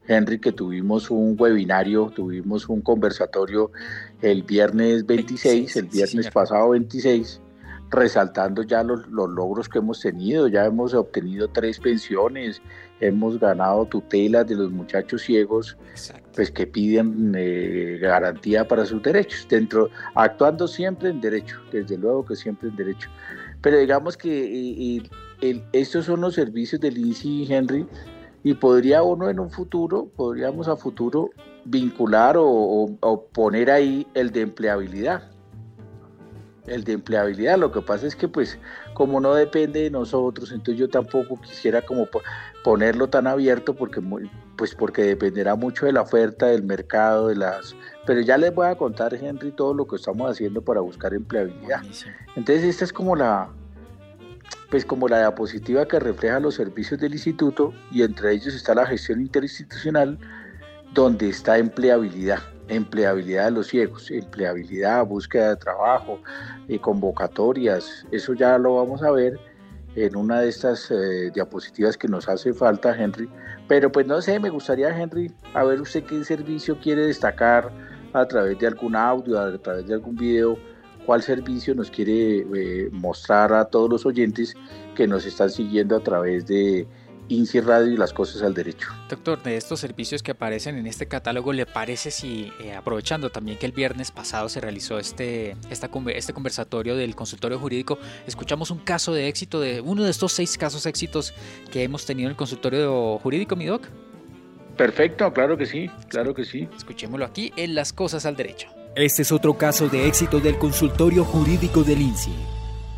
Speaker 2: Henry, que tuvimos un webinario, tuvimos un conversatorio el viernes 26, el viernes pasado 26, resaltando ya los, logros que hemos tenido. Ya hemos obtenido tres pensiones, hemos ganado tutelas de los muchachos ciegos, pues que piden eh, garantía para sus derechos, dentro, actuando siempre en derecho, desde luego que siempre en derecho. Pero digamos que estos son los servicios del INSI Henry y podría uno en un futuro, podríamos a futuro vincular o, poner ahí el de empleabilidad. El de empleabilidad, lo que pasa es que pues como no depende de nosotros, entonces yo tampoco quisiera como ponerlo tan abierto porque pues porque dependerá mucho de la oferta del mercado, de las pero ya les voy a contar Henry todo lo que estamos haciendo para buscar empleabilidad. Entonces esta es como la pues como la diapositiva que refleja los servicios del instituto y entre ellos está la gestión interinstitucional donde está empleabilidad, empleabilidad de los ciegos, empleabilidad, búsqueda de trabajo, eh, convocatorias, eso ya lo vamos a ver en una de estas eh, diapositivas que nos hace falta, Henry. Pero pues no sé, me gustaría, Henry, a ver usted qué servicio quiere destacar a través de algún audio, a través de algún video cuál servicio nos quiere eh, mostrar a todos los oyentes que nos están siguiendo a través de INSI Radio y las cosas al derecho.
Speaker 1: Doctor, de estos servicios que aparecen en este catálogo, ¿le parece si, eh, aprovechando también que el viernes pasado se realizó este, esta, este conversatorio del consultorio jurídico, escuchamos un caso de éxito de uno de estos seis casos éxitos que hemos tenido en el consultorio jurídico, mi doc?
Speaker 2: Perfecto, claro que sí, claro que sí.
Speaker 1: Escuchémoslo aquí en Las Cosas al Derecho.
Speaker 3: Este es otro caso de éxito del consultorio jurídico del INSI.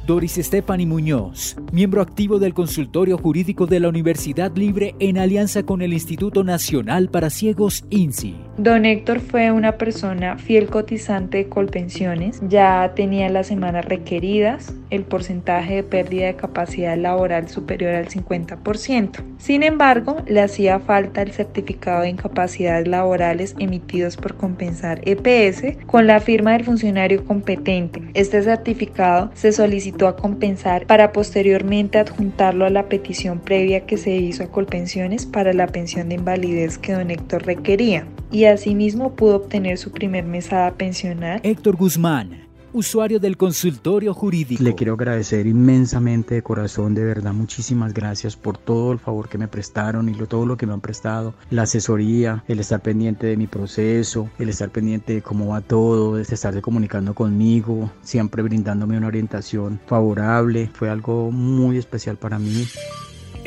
Speaker 3: Doris Estefani Muñoz, miembro activo del consultorio jurídico de la Universidad Libre en alianza con el Instituto Nacional para Ciegos INSI.
Speaker 7: Don Héctor fue una persona fiel cotizante de Colpensiones, ya tenía las semanas requeridas, el porcentaje de pérdida de capacidad laboral superior al 50%. Sin embargo, le hacía falta el certificado de incapacidades laborales emitidos por Compensar EPS con la firma del funcionario competente. Este certificado se solicitó a compensar para posteriormente adjuntarlo a la petición previa que se hizo a Colpensiones para la pensión de invalidez que don Héctor requería y asimismo pudo obtener su primer mesada pensional.
Speaker 3: Héctor Guzmán usuario del consultorio jurídico.
Speaker 8: Le quiero agradecer inmensamente de corazón, de verdad, muchísimas gracias por todo el favor que me prestaron y todo lo que me han prestado, la asesoría, el estar pendiente de mi proceso, el estar pendiente de cómo va todo, de estarse comunicando conmigo, siempre brindándome una orientación favorable, fue algo muy especial para mí.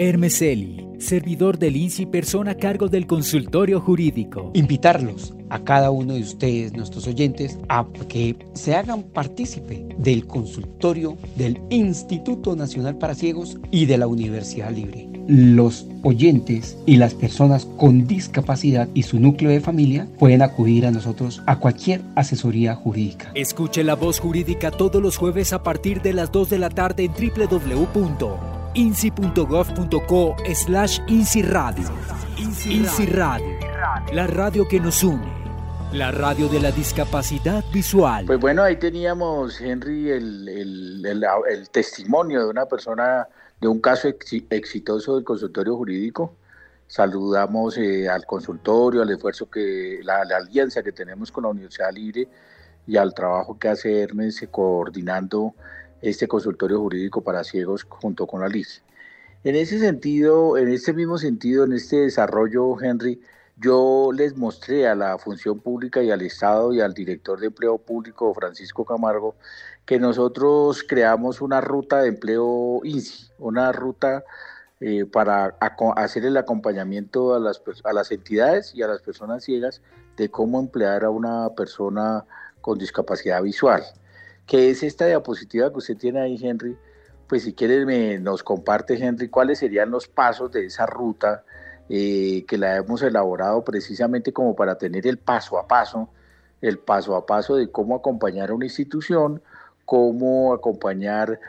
Speaker 3: Hermes Eli, servidor del INSI, persona a cargo del consultorio jurídico.
Speaker 9: Invitarlos a cada uno de ustedes, nuestros oyentes, a que se hagan partícipe del consultorio del Instituto Nacional para Ciegos y de la Universidad Libre. Los oyentes y las personas con discapacidad y su núcleo de familia pueden acudir a nosotros a cualquier asesoría jurídica.
Speaker 3: Escuche la voz jurídica todos los jueves a partir de las 2 de la tarde en www inci.gov.co slash inciradio. Inci Radio, la radio que nos une, la radio de la discapacidad visual.
Speaker 2: Pues bueno, ahí teníamos, Henry, el, el, testimonio de una persona, de un caso exitoso del consultorio jurídico. Saludamos eh, al consultorio, al esfuerzo que, la, la, alianza que tenemos con la Universidad Libre y al trabajo que hace Hermes coordinando este consultorio jurídico para ciegos junto con la LIS. En ese sentido, en este mismo sentido, en este desarrollo, Henry, yo les mostré a la función pública y al Estado y al director de empleo público, Francisco Camargo, que nosotros creamos una ruta de empleo INSI, una ruta eh, para hacer el acompañamiento a las, a las entidades y a las personas ciegas de cómo emplear a una persona con discapacidad visual que es esta diapositiva que usted tiene ahí, Henry. Pues si quiere me, nos comparte, Henry, cuáles serían los pasos de esa ruta eh, que la hemos elaborado precisamente como para tener el paso a paso, el paso a paso de cómo acompañar a una institución, cómo acompañar,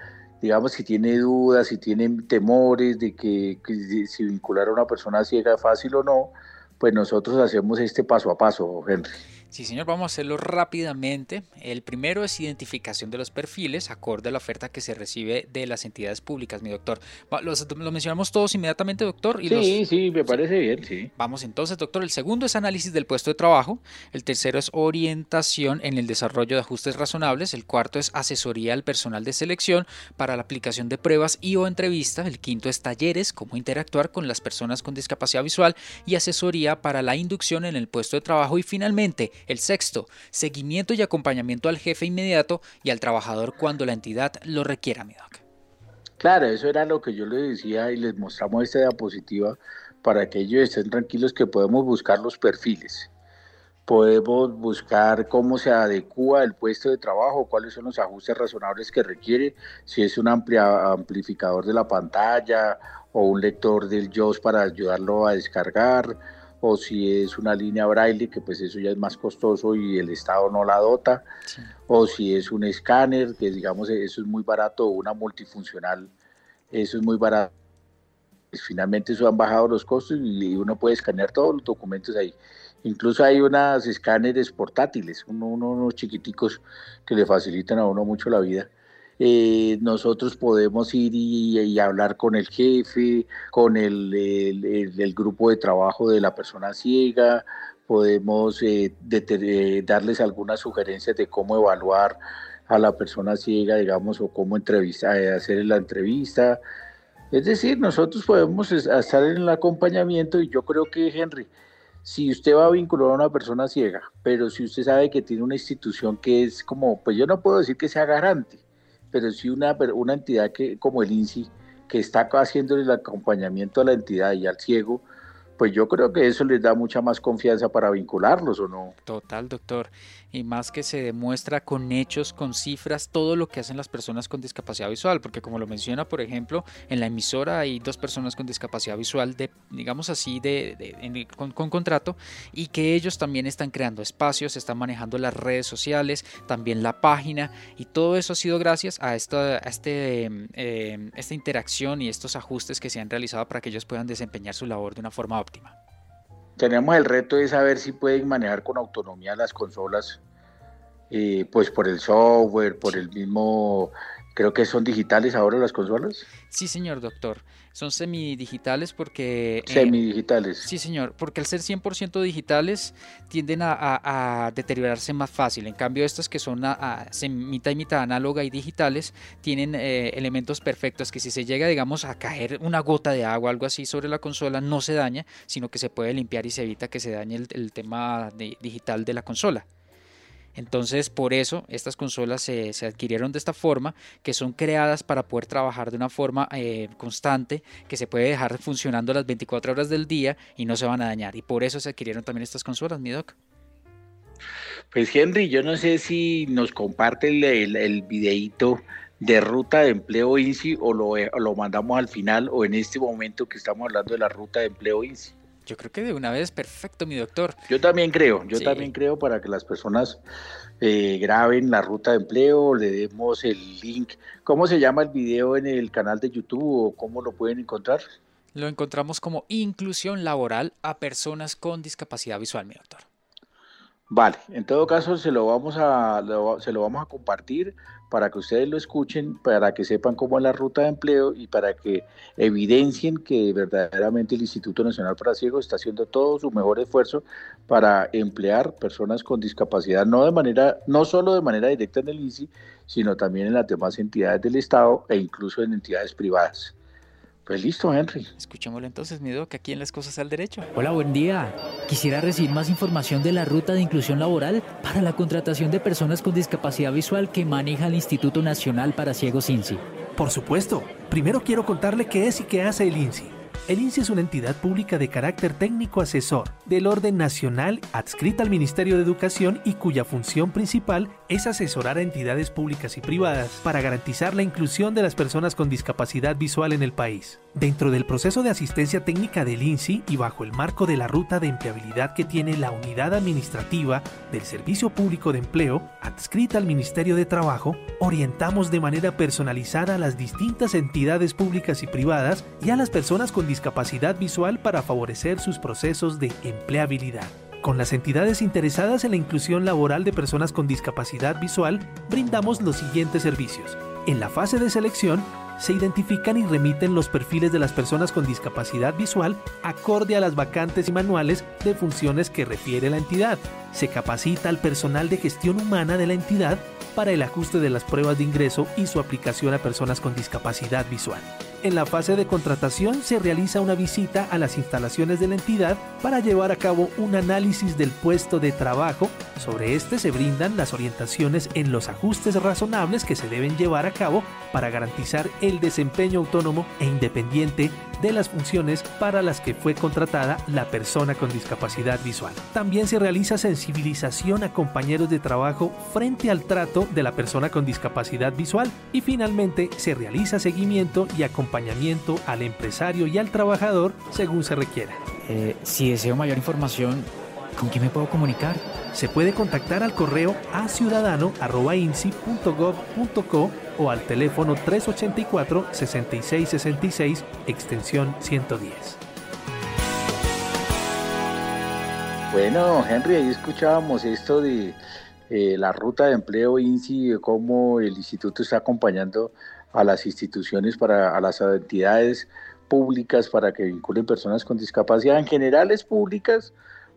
Speaker 2: digamos, si tiene dudas, si tiene temores de que, que si vincular a una persona ciega es fácil o no, pues nosotros hacemos este paso a paso, Henry.
Speaker 1: Sí, señor, vamos a hacerlo rápidamente. El primero es identificación de los perfiles, acorde a la oferta que se recibe de las entidades públicas, mi doctor. ¿Lo mencionamos todos inmediatamente, doctor?
Speaker 2: ¿Y sí, sí, me parece bien, sí.
Speaker 1: Vamos entonces, doctor. El segundo es análisis del puesto de trabajo. El tercero es orientación en el desarrollo de ajustes razonables. El cuarto es asesoría al personal de selección para la aplicación de pruebas y o entrevistas. El quinto es talleres, cómo interactuar con las personas con discapacidad visual y asesoría para la inducción en el puesto de trabajo. Y finalmente, el sexto, seguimiento y acompañamiento al jefe inmediato y al trabajador cuando la entidad lo requiera, mi doc.
Speaker 2: Claro, eso era lo que yo les decía y les mostramos esta diapositiva para que ellos estén tranquilos que podemos buscar los perfiles. Podemos buscar cómo se adecua el puesto de trabajo, cuáles son los ajustes razonables que requiere, si es un amplificador de la pantalla o un lector del JOS para ayudarlo a descargar, o si es una línea braille, que pues eso ya es más costoso y el Estado no la dota, o si es un escáner, que digamos eso es muy barato, o una multifuncional, eso es muy barato. Pues, finalmente eso han bajado los costos y uno puede escanear todos los documentos ahí. Incluso hay unas escáneres portátiles, unos chiquiticos que le facilitan a uno mucho la vida. Eh, nosotros podemos ir y, hablar con el jefe, con el, grupo de trabajo de la persona ciega, podemos eh, eh, darles algunas sugerencias de cómo evaluar a la persona ciega, digamos, o cómo entrevistar, hacer la entrevista. Es decir, nosotros podemos estar en el acompañamiento y yo creo que, Henry, si usted va a vincular a una persona ciega, pero si usted sabe que tiene una institución que es como, pues yo no puedo decir que sea garante, pero sí una, una entidad que, como el INSI, que está haciendo el acompañamiento a la entidad y al ciego, pues yo creo que eso les da mucha más confianza para vincularlos o no.
Speaker 1: Total, doctor y más que se demuestra con hechos, con cifras, todo lo que hacen las personas con discapacidad visual, porque como lo menciona, por ejemplo, en la emisora hay dos personas con discapacidad visual, de, digamos así, de, con, contrato, y que ellos también están creando espacios, están manejando las redes sociales, también la página, y todo eso ha sido gracias a esta, este, em, esta interacción y estos ajustes que se han realizado para que ellos puedan desempeñar su labor de una forma óptima
Speaker 2: tenemos el reto de saber si pueden manejar con autonomía las consolas, eh, pues por el software, por el mismo, creo que son digitales ahora las consolas.
Speaker 1: Sí, señor doctor. Son semidigitales porque...
Speaker 2: Eh, semidigitales.
Speaker 1: sí, señor, porque al ser 100% digitales tienden a, deteriorarse más fácil. En cambio, estas que son a, mitad y mitad análoga y digitales tienen eh, elementos perfectos que si se llega, digamos, a caer una gota de agua, algo así sobre la consola, no se daña, sino que se puede limpiar y se evita que se dañe el, tema digital de la consola. Entonces, por eso estas consolas se, adquirieron de esta forma, que son creadas para poder trabajar de una forma eh, constante, que se puede dejar funcionando las 24 horas del día y no se van a dañar. Y por eso se adquirieron también estas consolas, mi doc.
Speaker 2: Pues Henry, yo no sé si nos comparte el, el, videíto de ruta de empleo INSI o lo, o lo mandamos al final o en este momento que estamos hablando de la ruta de empleo INSI.
Speaker 1: Yo creo que de una vez perfecto, mi doctor.
Speaker 2: Yo también creo, yo también creo para que las personas eh, graben la ruta de empleo, le demos el link. ¿Cómo se llama el video en el canal de YouTube o cómo lo pueden encontrar?
Speaker 1: Lo encontramos como inclusión laboral a personas con discapacidad visual, mi doctor.
Speaker 2: Vale, en todo caso se lo vamos a se lo vamos a compartir para que ustedes lo escuchen, para que sepan cómo es la ruta de empleo y para que evidencien que verdaderamente el Instituto Nacional para Ciegos está haciendo todo su mejor esfuerzo para emplear personas con discapacidad, no de manera, no solo de manera directa en el INSI, sino también en las demás entidades del Estado e incluso en entidades privadas. Pues listo, Henry.
Speaker 1: Escuchémoslo entonces, mi doc, aquí en Las Cosas al Derecho.
Speaker 3: Hola, buen día. Quisiera recibir más información de la ruta de inclusión laboral para la contratación de personas con discapacidad visual que maneja el Instituto Nacional para Ciegos INSI.
Speaker 10: Por supuesto. Primero quiero contarle qué es y qué hace el INSI. El INSI es una entidad pública de carácter técnico asesor del orden nacional adscrita al Ministerio de Educación y cuya función principal es asesorar a entidades públicas y privadas para garantizar la inclusión de las personas con discapacidad visual en el país. Dentro del proceso de asistencia técnica del INSI y bajo el marco de la ruta de empleabilidad que tiene la unidad administrativa del Servicio Público de Empleo, adscrita al Ministerio de Trabajo, orientamos de manera personalizada a las distintas entidades públicas y privadas y a las personas con discapacidad visual para favorecer sus procesos de empleabilidad. Con las entidades interesadas en la inclusión laboral de personas con discapacidad visual, brindamos los siguientes servicios. En la fase de selección, se identifican y remiten los perfiles de las personas con discapacidad visual acorde a las vacantes y manuales de funciones que refiere la entidad. Se capacita al personal de gestión humana de la entidad para el ajuste de las pruebas de ingreso y su aplicación a personas con discapacidad visual. En la fase de contratación se realiza una visita a las instalaciones de la entidad para llevar a cabo un análisis del puesto de trabajo. Sobre este se brindan las orientaciones en los ajustes razonables que se deben llevar a cabo para garantizar el desempeño autónomo e independiente de las funciones para las que fue contratada la persona con discapacidad visual. También se realiza sensibilización a compañeros de trabajo frente al trato de la persona con discapacidad visual y finalmente se realiza seguimiento y acompañamiento al empresario y al trabajador según se requiera.
Speaker 1: Eh, si deseo mayor información, ¿con quién me puedo comunicar?
Speaker 10: Se puede contactar al correo a ciudadano.insi.gov.co o al teléfono 384-6666, extensión 110.
Speaker 2: Bueno, Henry, ahí escuchábamos esto de eh, la ruta de empleo INSI, cómo el instituto está acompañando a las instituciones, para, a las entidades públicas para que vinculen personas con discapacidad, en generales públicas,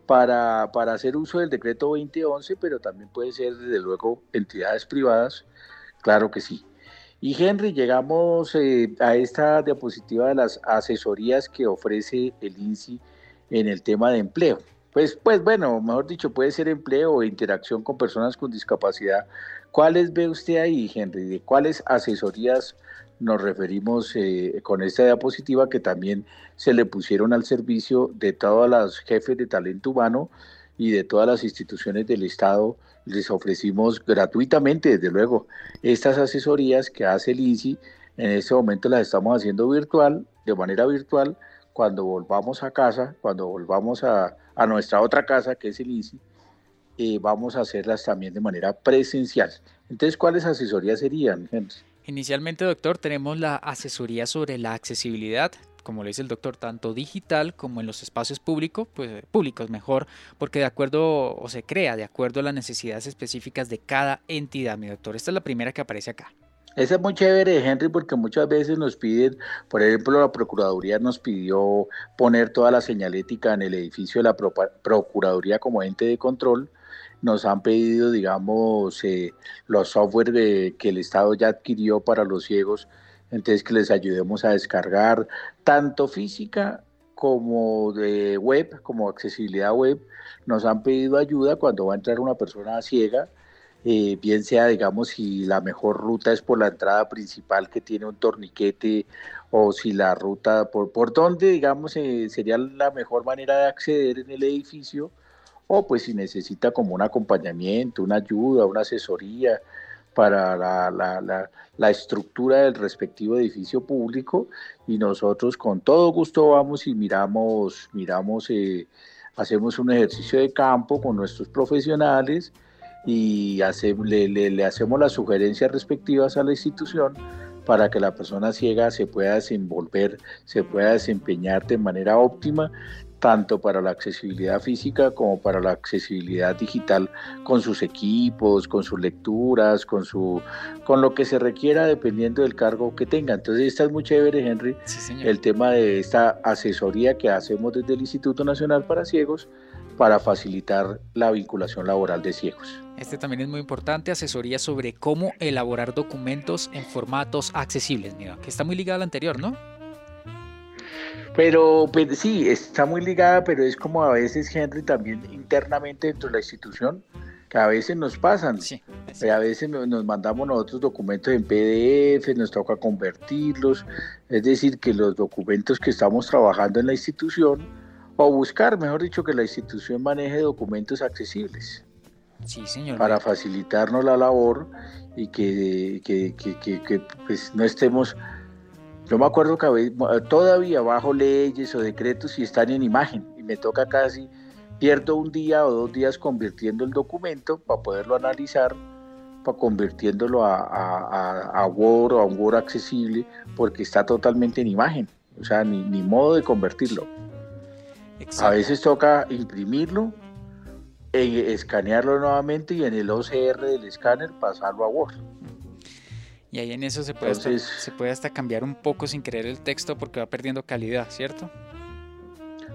Speaker 2: para, para hacer uso del decreto 2011, pero también puede ser, desde luego, entidades privadas, claro que sí. Y Henry, llegamos eh, a esta diapositiva de las asesorías que ofrece el INSI en el tema de empleo. Pues, pues bueno, mejor dicho, puede ser empleo o interacción con personas con discapacidad. ¿Cuáles ve usted ahí, Henry? ¿De cuáles asesorías nos referimos eh, con esta diapositiva que también se le pusieron al servicio de todas las jefes de talento humano y de todas las instituciones del Estado les ofrecimos gratuitamente, desde luego, estas asesorías que hace el INSI. En este momento las estamos haciendo virtual, de manera virtual. Cuando volvamos a casa, cuando volvamos a, nuestra otra casa, que es el INSI, eh, vamos a hacerlas también de manera presencial. Entonces, ¿cuáles asesorías serían,
Speaker 1: Inicialmente, doctor, tenemos la asesoría sobre la accesibilidad, como lo dice el doctor, tanto digital como en los espacios públicos, pues públicos mejor, porque de acuerdo o se crea de acuerdo a las necesidades específicas de cada entidad, mi doctor. Esta es la primera que aparece acá.
Speaker 2: Esa es muy chévere, Henry, porque muchas veces nos piden, por ejemplo, la Procuraduría nos pidió poner toda la señalética en el edificio de la Procuraduría como ente de control. Nos han pedido, digamos, eh, los software que el Estado ya adquirió para los ciegos entonces que les ayudemos a descargar tanto física como de web, como accesibilidad web, nos han pedido ayuda cuando va a entrar una persona ciega, eh, bien sea, digamos, si la mejor ruta es por la entrada principal que tiene un torniquete o si la ruta, por, por dónde, digamos, eh, sería la mejor manera de acceder en el edificio, pues si necesita como un acompañamiento, una ayuda, una asesoría, para la, estructura del respectivo edificio público y nosotros con todo gusto vamos y miramos, miramos, eh, hacemos un ejercicio de campo con nuestros profesionales y le hacemos las sugerencias respectivas a la institución para que la persona ciega se pueda desenvolver, se pueda desempeñar de manera óptima tanto para la accesibilidad física como para la accesibilidad digital con sus equipos, con sus lecturas, con su con lo que se requiera dependiendo del cargo que tenga. Entonces, esta es muy chévere, Henry, el tema de esta asesoría que hacemos desde el Instituto Nacional para Ciegos para facilitar la vinculación laboral de ciegos.
Speaker 1: Este también es muy importante, asesoría sobre cómo elaborar documentos en formatos accesibles, mira, que está muy ligado al anterior, ¿no?
Speaker 2: Pero pues, sí, está muy ligada, pero es como a veces Henry también internamente dentro de la institución que a veces nos pasan.
Speaker 1: Sí,
Speaker 2: a veces nos mandamos nosotros documentos en PDF, nos toca convertirlos, es decir, que los documentos que estamos trabajando en la institución, o buscar, mejor dicho, que la institución maneje documentos accesibles.
Speaker 1: Sí, señor.
Speaker 2: Para facilitarnos la labor y que, que, que, que pues, no estemos... Yo me acuerdo que todavía bajo leyes o decretos y están en imagen y me toca casi pierdo un día o dos días convirtiendo el documento para poderlo analizar, para convirtiéndolo a, a, Word o a un Word accesible, porque está totalmente en imagen, o sea, ni, ni modo de convertirlo. A veces toca imprimirlo, e escanearlo nuevamente y en el OCR del escáner pasarlo a Word.
Speaker 1: Y ahí en eso se puede, se puede hasta cambiar un poco sin querer el texto porque va perdiendo calidad, ¿cierto?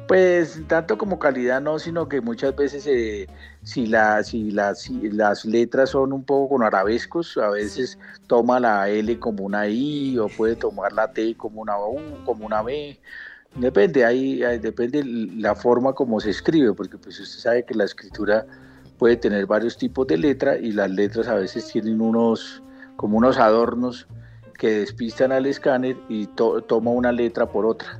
Speaker 2: Pues tanto como calidad no, sino que muchas veces eh, si, la, si, las letras son un poco con arabescos, a veces toma la L como una I o puede tomar la T como una U, como una B. Depende, ahí, depende la forma como se escribe, porque pues usted sabe que la escritura puede tener varios tipos de letra y las letras a veces tienen unos como unos adornos que despistan al escáner y toma una letra por otra.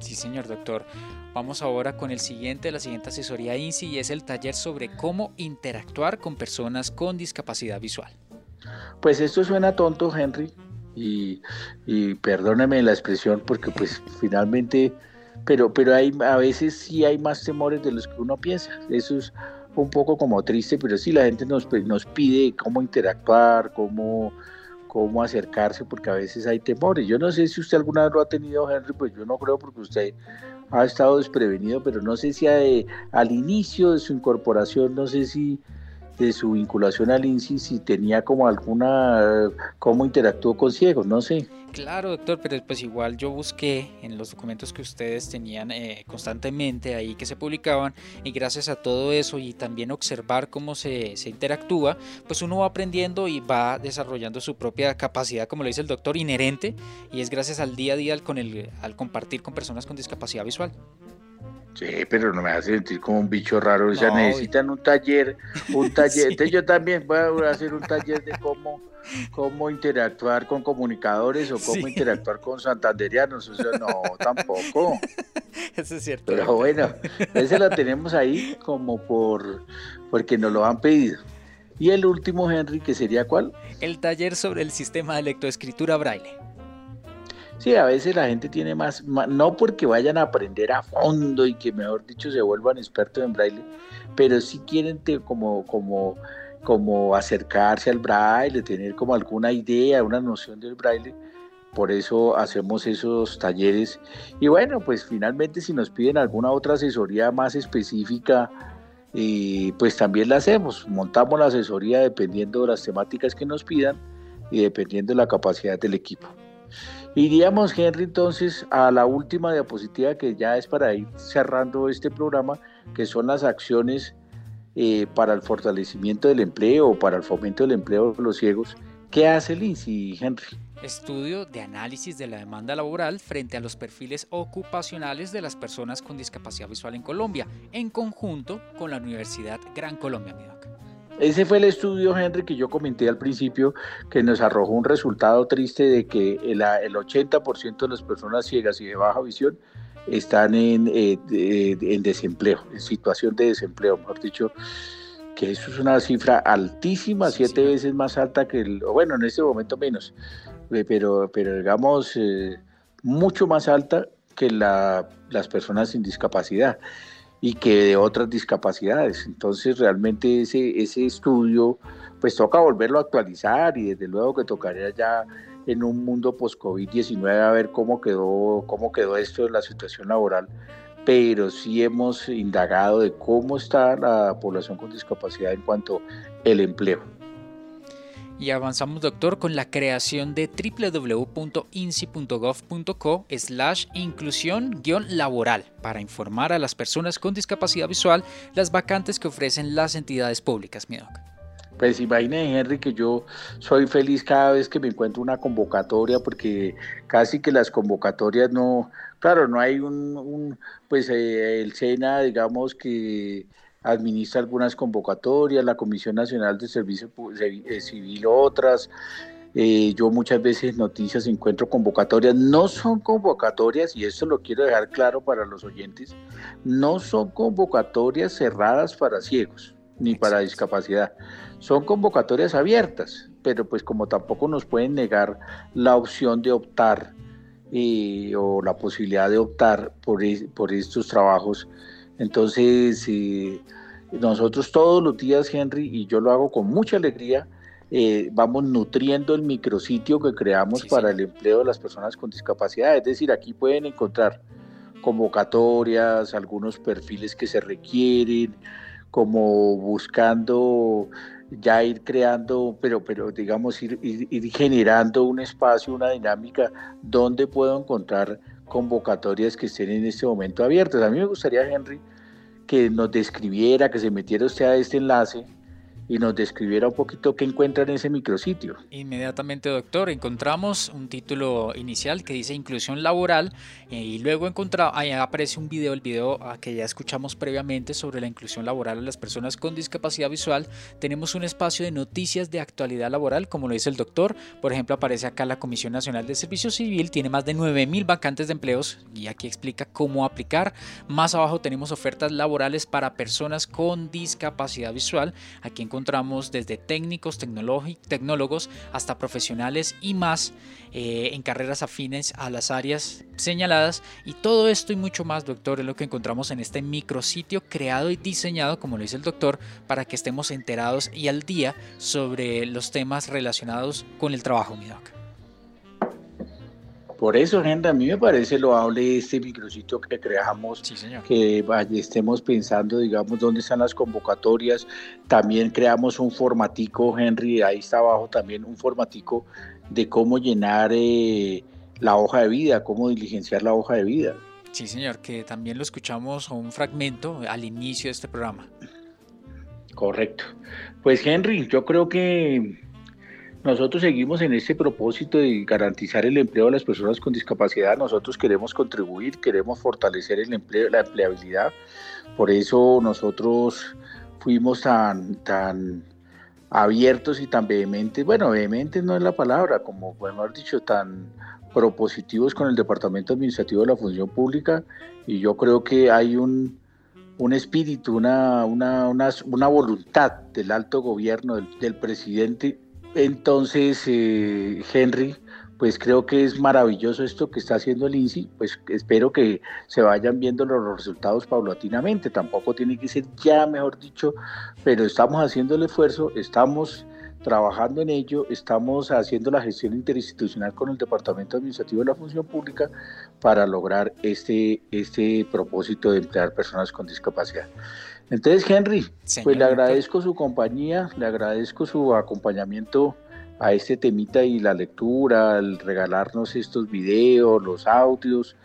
Speaker 1: Sí, señor doctor. Vamos ahora con el siguiente, la siguiente asesoría INSI y es el taller sobre cómo interactuar con personas con discapacidad visual.
Speaker 2: Pues esto suena tonto, Henry, y, perdóneme la expresión porque pues finalmente, pero, pero hay, a veces sí hay más temores de los que uno piensa. Eso es un poco como triste, pero sí la gente nos, nos pide cómo interactuar, cómo, cómo acercarse, porque a veces hay temores. Yo no sé si usted alguna vez lo ha tenido, Henry, pues yo no creo porque usted ha estado desprevenido, pero no sé si al inicio de su incorporación, no sé si de su vinculación al INSI, si tenía como alguna, cómo interactuó con ciegos, no sé.
Speaker 1: Claro, doctor, pero pues igual yo busqué en los documentos que ustedes tenían eh, constantemente ahí que se publicaban y gracias a todo eso y también observar cómo se, se, interactúa, pues uno va aprendiendo y va desarrollando su propia capacidad, como lo dice el doctor, inherente y es gracias al día a día con el, al compartir con personas con discapacidad visual.
Speaker 2: Sí, pero no me hace sentir como un bicho raro. O sea, necesitan un taller, un [LAUGHS] taller. Entonces yo también voy a hacer un taller de cómo, cómo interactuar con comunicadores o cómo interactuar con santanderianos. O sea, no, tampoco. [LAUGHS]
Speaker 1: Eso es cierto.
Speaker 2: Pero bueno, ese la tenemos ahí como por porque nos lo han pedido. Y el último, Henry, que sería cuál?
Speaker 1: El taller sobre el sistema de lectoescritura braille.
Speaker 2: Sí, a veces la gente tiene más, no porque vayan a aprender a fondo y que mejor dicho se vuelvan expertos en braille, pero sí quieren como, como, como acercarse al braille, tener como alguna idea, una noción del braille. Por eso hacemos esos talleres. Y bueno, pues finalmente si nos piden alguna otra asesoría más específica, pues también la hacemos. Montamos la asesoría dependiendo de las temáticas que nos pidan y dependiendo de la capacidad del equipo. Iríamos, Henry, entonces a la última diapositiva que ya es para ir cerrando este programa, que son las acciones eh, para el fortalecimiento del empleo o para el fomento del empleo de los ciegos. ¿Qué hace el INSI, Henry?
Speaker 1: Estudio de análisis de la demanda laboral frente a los perfiles ocupacionales de las personas con discapacidad visual en Colombia, en conjunto con la Universidad Gran Colombia, Midoc.
Speaker 2: Ese fue el estudio, Henry, que yo comenté al principio, que nos arrojó un resultado triste de que el, el 80% de las personas ciegas y de baja visión están en, eh, en desempleo, en situación de desempleo, mejor dicho, que eso es una cifra altísima, siete veces más alta que el, bueno, en este momento menos, eh, pero, pero digamos, eh, mucho más alta que la, las personas sin discapacidad y que de otras discapacidades. Entonces realmente ese, ese estudio pues toca volverlo a actualizar y desde luego que tocaría ya en un mundo post-COVID-19 a ver cómo quedó, cómo quedó esto de la situación laboral, pero sí hemos indagado de cómo está la población con discapacidad en cuanto al empleo.
Speaker 1: Y avanzamos, doctor, con la creación de www.insi.gov.co slash inclusión-laboral para informar a las personas con discapacidad visual las vacantes que ofrecen las entidades públicas, mi
Speaker 2: Pues imagine, Henry, que yo soy feliz cada vez que me encuentro una convocatoria, porque casi que las convocatorias no, claro, no hay un, pues eh, el SENA, digamos que administra algunas convocatorias, la Comisión Nacional de Servicio eh, Civil otras. Eh, yo muchas veces noticias encuentro convocatorias, no son convocatorias, y esto lo quiero dejar claro para los oyentes, no son convocatorias cerradas para ciegos ni para discapacidad, son convocatorias abiertas, pero pues como tampoco nos pueden negar la opción de optar eh, o la posibilidad de optar por, por estos trabajos, entonces nosotros todos los días, Henry, y yo lo hago con mucha alegría, eh, vamos nutriendo el micrositio que creamos para el empleo de las personas con discapacidad. Es decir, aquí pueden encontrar convocatorias, algunos perfiles que se requieren, como buscando ya ir creando, pero, pero digamos, ir, ir, generando un espacio, una dinámica donde puedo encontrar convocatorias que estén en este momento abiertas. A mí me gustaría, Henry, que nos describiera, que se metiera usted a este enlace y nos describiera un poquito qué encuentra en ese micrositio.
Speaker 1: Inmediatamente, doctor, encontramos un título inicial que dice inclusión laboral eh, y luego ahí aparece un video, el video ah, que ya escuchamos previamente sobre la inclusión laboral de las personas con discapacidad visual. Tenemos un espacio de noticias de actualidad laboral, como lo dice el doctor. Por ejemplo, aparece acá la Comisión Nacional de Servicio Civil, tiene más de 9.000 vacantes de empleos y aquí explica cómo aplicar. Más abajo tenemos ofertas laborales para personas con discapacidad visual. Aquí encontramos encontramos desde técnicos, tecnólogos hasta profesionales y más eh, en carreras afines a las áreas señaladas. Y todo esto y mucho más, doctor, es lo que encontramos en este micrositio creado y diseñado, como lo dice el doctor, para que estemos enterados y al día sobre los temas relacionados con el trabajo, mi.
Speaker 2: Por eso, gente, a mí me parece loable este micrositio que creamos, que estemos pensando, digamos, dónde están las convocatorias. También creamos un formatico, Henry, ahí está abajo también un formatico de cómo llenar eh, la hoja de vida, cómo diligenciar la hoja de vida.
Speaker 1: Sí, señor, que también lo escuchamos un fragmento al inicio de este programa.
Speaker 2: Correcto. Pues Henry, yo creo que nosotros seguimos en este propósito de garantizar el empleo de las personas con discapacidad. Nosotros queremos contribuir, queremos fortalecer el empleo, la empleabilidad. Por eso nosotros fuimos tan, tan abiertos y tan vehementes, bueno, vehementes no es la palabra, como hemos dicho, tan propositivos con el Departamento Administrativo de la Función Pública y yo creo que hay un, un espíritu, una, una, una, voluntad del alto gobierno, del presidente entonces, eh, Henry, pues creo que es maravilloso esto que está haciendo el INSI, pues espero que se vayan viendo los resultados paulatinamente, tampoco tiene que ser ya, mejor dicho, pero estamos haciendo el esfuerzo, estamos trabajando en ello, estamos haciendo la gestión interinstitucional con el Departamento Administrativo de la Función Pública para lograr este, este propósito de emplear personas con discapacidad. Entonces, Henry, pues le agradezco su compañía, le agradezco su acompañamiento a este temita y la lectura, el regalarnos estos videos, los audios,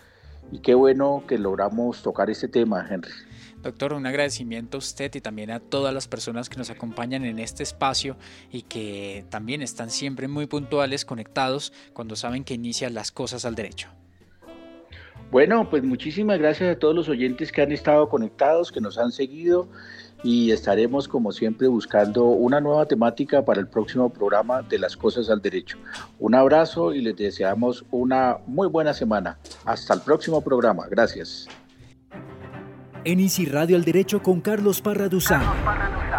Speaker 2: y qué bueno que logramos tocar este tema, Henry.
Speaker 1: Doctor, un agradecimiento a usted y también a todas las personas que nos acompañan en este espacio y que también están siempre muy puntuales, conectados, cuando saben que inician las cosas al derecho.
Speaker 2: Bueno, pues muchísimas gracias a todos los oyentes que han estado conectados, que nos han seguido y estaremos como siempre buscando una nueva temática para el próximo programa de las cosas al derecho. Un abrazo y les deseamos una muy buena semana. Hasta el próximo programa. Gracias.
Speaker 3: En Easy Radio al Derecho con Carlos Parra Duzán.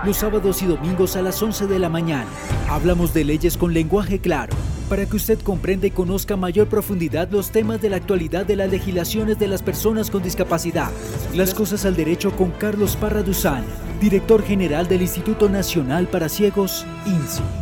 Speaker 3: Los sábados y domingos a las 11 de la mañana. Hablamos de leyes con lenguaje claro para que usted comprenda y conozca a mayor profundidad los temas de la actualidad de las legislaciones de las personas con discapacidad. Las cosas al derecho con Carlos Parra Duzán, director general del Instituto Nacional para Ciegos, INSI.